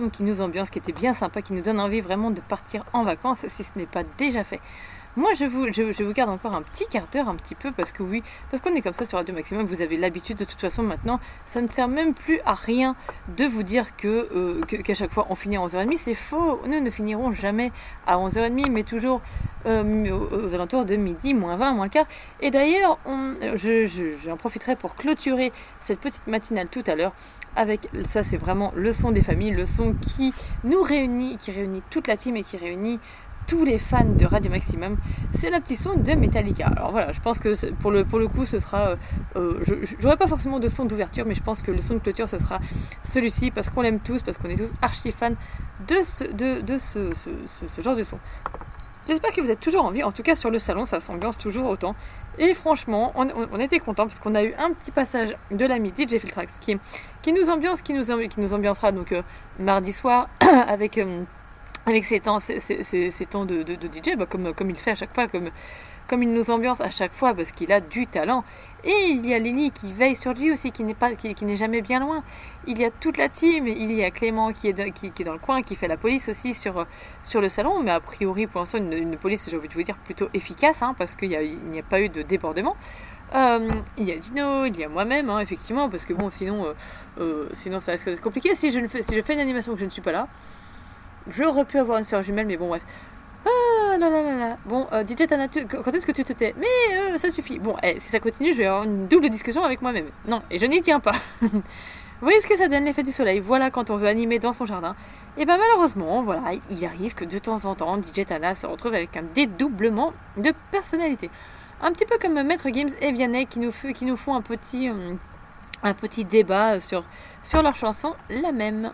Qui nous ambiancent, qui étaient bien sympas, qui nous donnent envie vraiment de partir en vacances si ce n'est pas déjà fait. Moi, je vous, garde encore un petit quart d'heure, un petit peu, parce que oui, parce qu'on est comme ça sur Radio Maximum, vous avez l'habitude de toute façon maintenant, ça ne sert même plus à rien de vous dire que, euh, qu'à chaque fois on finit à 11h30, c'est faux, nous ne finirons jamais à 11h30, mais toujours euh, aux, alentours de midi, moins 20, moins le quart. Et d'ailleurs, j'en profiterai pour clôturer cette petite matinale tout à l'heure avec ça c'est vraiment le son des familles, le son qui nous réunit, qui réunit toute la team et qui réunit tous les fans de Radio Maximum, c'est le petit son de Metallica. Alors voilà, je pense que pour le, coup ce sera, euh, euh, je pas forcément de son d'ouverture, mais je pense que le son de clôture ce sera celui-ci parce qu'on l'aime tous, parce qu'on est tous archi fans de ce, de, ce genre de son. J'espère que vous êtes toujours en vie. En tout cas, sur le salon, ça s'ambiance toujours autant. Et franchement, on, était content parce qu'on a eu un petit passage de l'ami DJ Filtrax qui, qui nous ambiance, qui nous, qui nous ambiancera donc euh, mardi soir [clears throat] avec, euh, avec ses temps, ses, temps de DJ, bah, comme, comme il fait à chaque fois, comme, comme il nous ambiance à chaque fois parce qu'il a du talent. Et il y a Lily qui veille sur lui aussi, qui n'est pas, qui, n'est jamais bien loin. Il y a toute la team, il y a Clément qui est, qui, est dans le coin, qui fait la police aussi sur, sur le salon, mais a priori pour l'instant une, police, j'ai envie de vous dire, plutôt efficace, hein, parce qu'il n'y a pas eu de débordement. Euh, il y a Gino, il y a moi-même, hein, effectivement, parce que bon, sinon, euh, euh, sinon ça risque d'être compliqué. Si je, fais, si je fais une animation que je ne suis pas là, j'aurais pu avoir une sœur jumelle, mais bon, bref. Ah là là là là. Bon, euh, DJ quand est-ce que tu te tais? Mais euh, ça suffit. Bon, eh, si ça continue, je vais avoir une double discussion avec moi-même. Non, et je n'y tiens pas. [laughs] Vous voyez ce que ça donne l'effet du soleil? Voilà quand on veut animer dans son jardin. Et ben malheureusement, voilà, il arrive que de temps en temps, DJ Tana se retrouve avec un dédoublement de personnalité. Un petit peu comme Maître Games et Vianney qui nous, qui nous font un petit, euh, un petit débat sur, sur leur chanson, la même.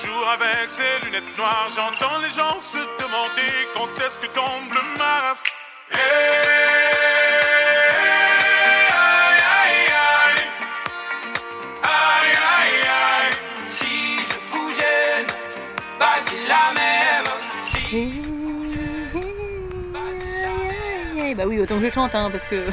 Toujours avec ces lunettes noires, j'entends les gens se demander quand est-ce que tombe le masque. Hey, aïe, aïe, aïe. Aïe aïe aïe, si je vous gêne, bah c'est la même. Si Eh bah oui, autant que je chante, hein, parce que.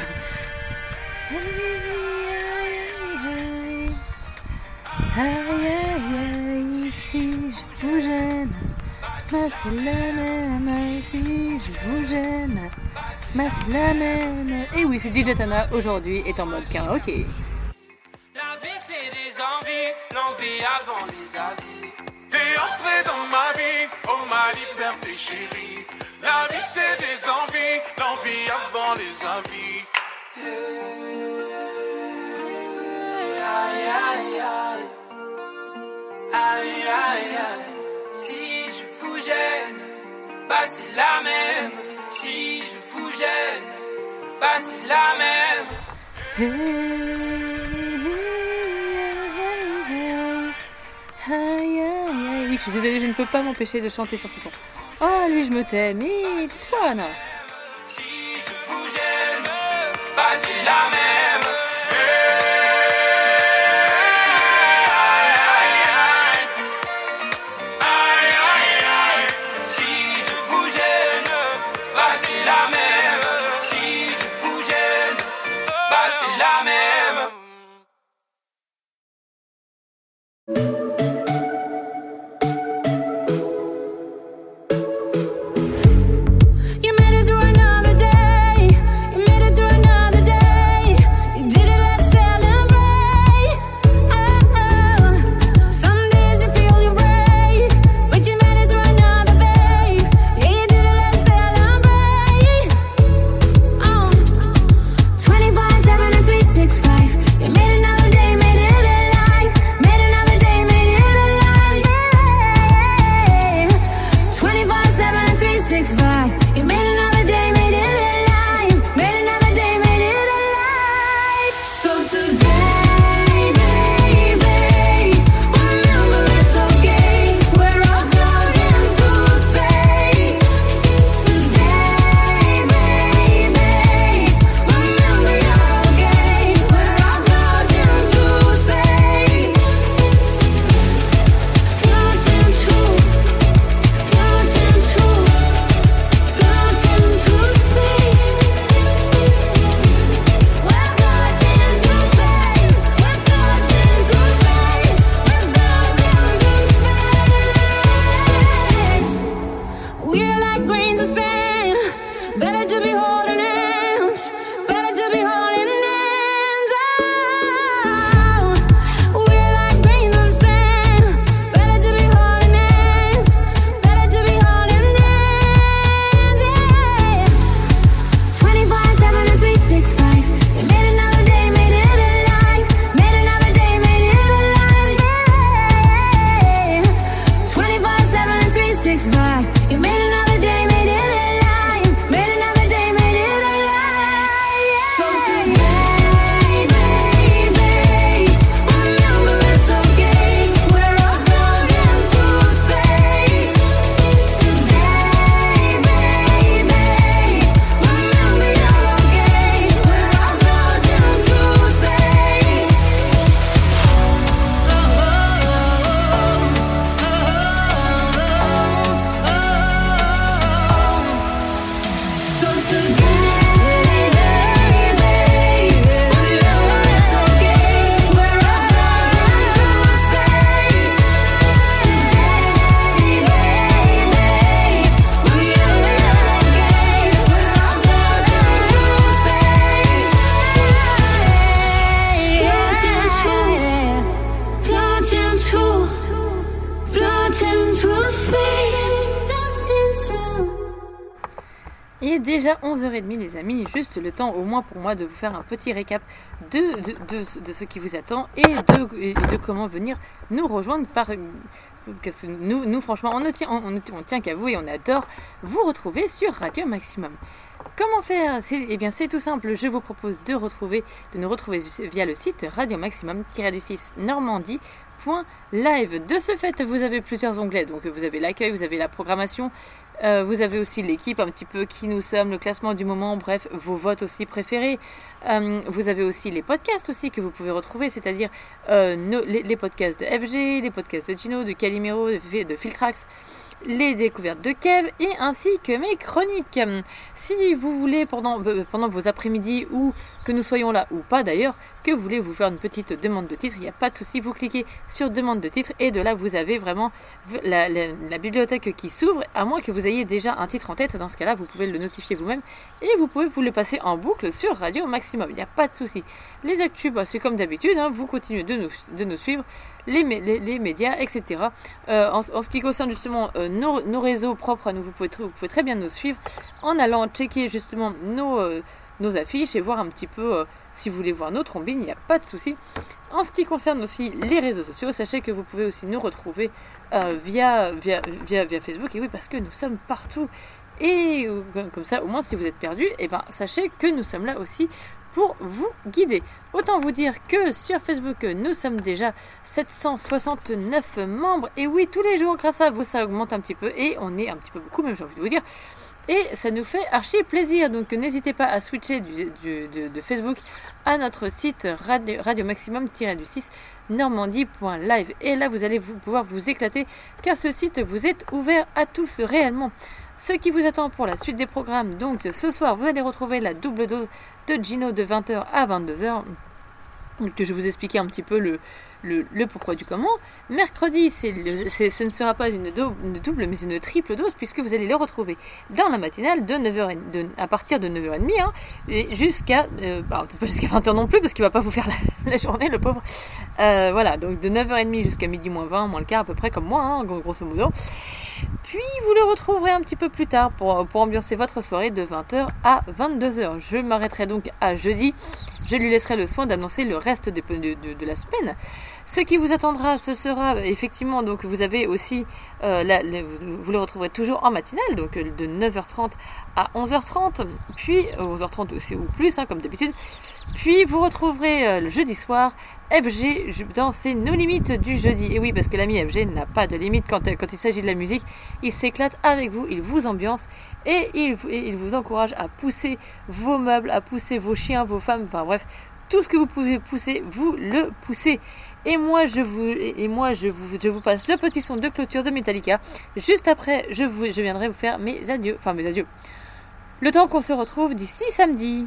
Si je vous gêne, bah c'est la même. Si je vous gêne, bah c'est la même. Et oui, c'est DJ Tana aujourd'hui est en mode karaoké. La vie c'est des envies, l'envie avant les avis. T'es entré dans ma vie, oh ma liberté chérie. La vie c'est des envies, l'envie avant les envies. Aïe aïe aïe, aïe aïe aïe, si je vous gêne, bah c'est la même. Si je vous gêne, bah c'est la même. Oui, je suis désolée, je ne peux pas m'empêcher de chanter sur ce son. Oh, lui, je me t'aime, mais toi, non. Si je vous gêne, bah c'est la même. Le temps au moins pour moi de vous faire un petit récap de, de, de- ce qui vous attend et de, de comment venir nous rejoindre par... Parce que nous, nous franchement, on ne tient, on, on- tient qu'à vous et on adore vous retrouver sur Radio Maximum. Comment faire? Eh bien, c'est tout simple. Je vous propose de retrouver, de nous retrouver via le site Radio Maximum-du-6 Normandie.live. De ce fait, vous avez plusieurs onglets. Donc, vous avez l'accueil, vous avez la programmation, euh, vous avez aussi l'équipe, un petit peu qui nous sommes, le classement du moment, bref, vos votes aussi préférés. Euh, vous avez aussi les podcasts aussi que vous pouvez retrouver, c'est-à-dire euh, les, podcasts de FG, les podcasts de Gino, de Calimero, de, de Filtrax, les découvertes de Kev et ainsi que mes chroniques. Si vous voulez pendant, euh, vos après-midi ou que nous soyons là ou pas d'ailleurs, que vous voulez vous faire une petite demande de titre, il n'y a pas de souci, vous cliquez sur demande de titre et de là vous avez vraiment la, bibliothèque qui s'ouvre, à moins que vous ayez déjà un titre en tête, dans ce cas-là vous pouvez le notifier vous-même et vous pouvez vous le passer en boucle sur Radio Maximum, il n'y a pas de souci. Les actus, bah, c'est comme d'habitude, hein, vous continuez de nous suivre, les, mé- les, les médias, etc. Euh, en, ce qui concerne justement euh, nos, réseaux propres à nous, vous pouvez, très bien nous suivre en allant checker justement nos, euh, affiches et voir un petit peu si vous voulez voir nos trombines, il n'y a pas de souci. En ce qui concerne aussi les réseaux sociaux, sachez que vous pouvez aussi nous retrouver via, via, Facebook, et oui, parce que nous sommes partout. Et comme- ça, au moins, si vous êtes perdu, et ben, sachez que nous sommes là aussi pour vous guider. Autant vous dire que sur Facebook, nous sommes déjà 769 membres. Et oui, tous les jours, grâce à vous, ça augmente un petit peu. Et on est un petit peu beaucoup, même j'ai envie de vous dire. Et ça nous fait archi plaisir. Donc n'hésitez pas à switcher de, Facebook à notre site radio, radio maximum-du6 normandie.live. Et là, vous allez vous, pouvoir vous éclater car ce site vous est ouvert à tous réellement. Ce qui vous attend pour la suite des programmes, donc ce soir, vous allez retrouver la double dose de Gino de 20h à 22h que je vous expliquais un petit peu le, le, pourquoi du comment. Mercredi, ce ne sera pas une, dou- une double, mais une triple dose, puisque vous allez le retrouver dans la matinale de 9h, de- à partir de 9h30, hein, jusqu'à, euh, bah, peut-être pas jusqu'à 20h non plus, parce qu'il va pas vous faire la, [laughs] journée, le pauvre. Euh, voilà, donc de 9h30 jusqu'à midi moins 20, moins le quart à peu près, comme moi, hein, gros- grosso modo. Puis vous le retrouverez un petit peu plus tard pour, pour ambiancer votre soirée de 20h à 22h. Je m'arrêterai donc à jeudi. Je lui laisserai le soin d'annoncer le reste de la semaine. Ce qui vous attendra, ce sera effectivement, donc vous avez aussi, euh, la- vous le retrouverez toujours en matinale, donc euh, de 9h30 à 11h30, puis euh, 11h30 aussi ou plus, hein, comme d'habitude. Puis vous retrouverez euh, le jeudi soir FG dans ses nos limites du jeudi. Et oui, parce que l'ami FG n'a pas de limite quand, il s'agit de la musique. Il s'éclate avec vous, il vous ambiance et il vous encourage à pousser vos meubles, à pousser vos chiens, vos femmes, enfin bref, tout ce que vous pouvez pousser, vous le poussez. Et moi, je vous, passe le petit son de clôture de Metallica. Juste après, je, je viendrai vous faire mes adieux, enfin mes adieux. Le temps qu'on se retrouve d'ici samedi.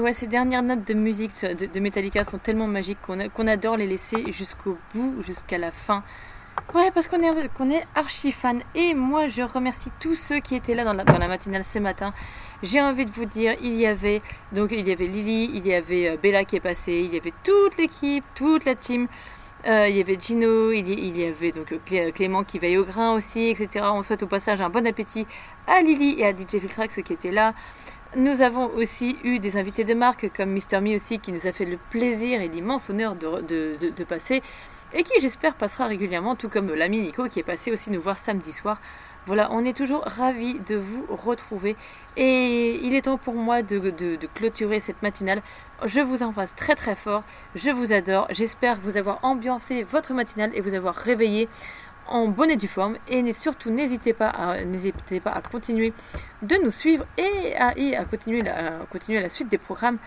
Et ouais, ces dernières notes de musique de, Metallica sont tellement magiques qu'on adore les laisser jusqu'au bout, jusqu'à la fin. Ouais, parce qu'on est, archi fan. Et moi, je remercie tous ceux qui étaient là dans la, matinale ce matin. J'ai envie de vous dire, il y avait donc il y avait Lily, il y avait euh, Bella qui est passée, il y avait toute l'équipe, toute la team. Euh, il y avait Gino, il y, avait donc Clé- Clément qui veille au grain aussi, etc. On souhaite au passage un bon appétit à Lily et à DJ Filtrax qui étaient là. Nous avons aussi eu des invités de marque comme Mister Me aussi qui nous a fait le plaisir et l'immense honneur de, de- passer et qui j'espère passera régulièrement tout comme l'ami Nico qui est passé aussi nous voir samedi soir. Voilà, on est toujours ravis de vous retrouver et il est temps pour moi de clôturer cette matinale. Je vous embrasse très très fort, je vous adore, j'espère vous avoir ambiancé votre matinale et vous avoir réveillé en bonne et due forme. Et surtout n'hésitez pas à pas à continuer de nous suivre et à, continuer, la, à la suite des programmes.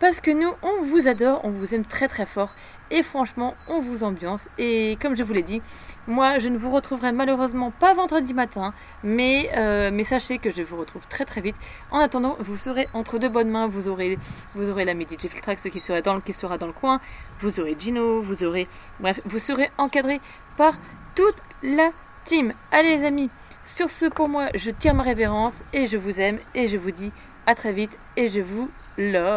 Parce que nous on vous adore, on vous aime très très fort. Et franchement on vous ambiance. Et comme je vous l'ai dit moi je ne vous retrouverai malheureusement pas vendredi matin. Mais, euh, mais sachez que je vous retrouve très très vite. En attendant vous serez entre de bonnes mains. Vous aurez, vous aurez l'ami DJ Filtrax qui sera, dans, le- qui sera dans le coin. Vous aurez Gino vous aurez bref vous serez encadré par toute la team. Allez les amis sur ce pour moi je tire ma révérence et je vous aime et je vous dis à très vite et je vous love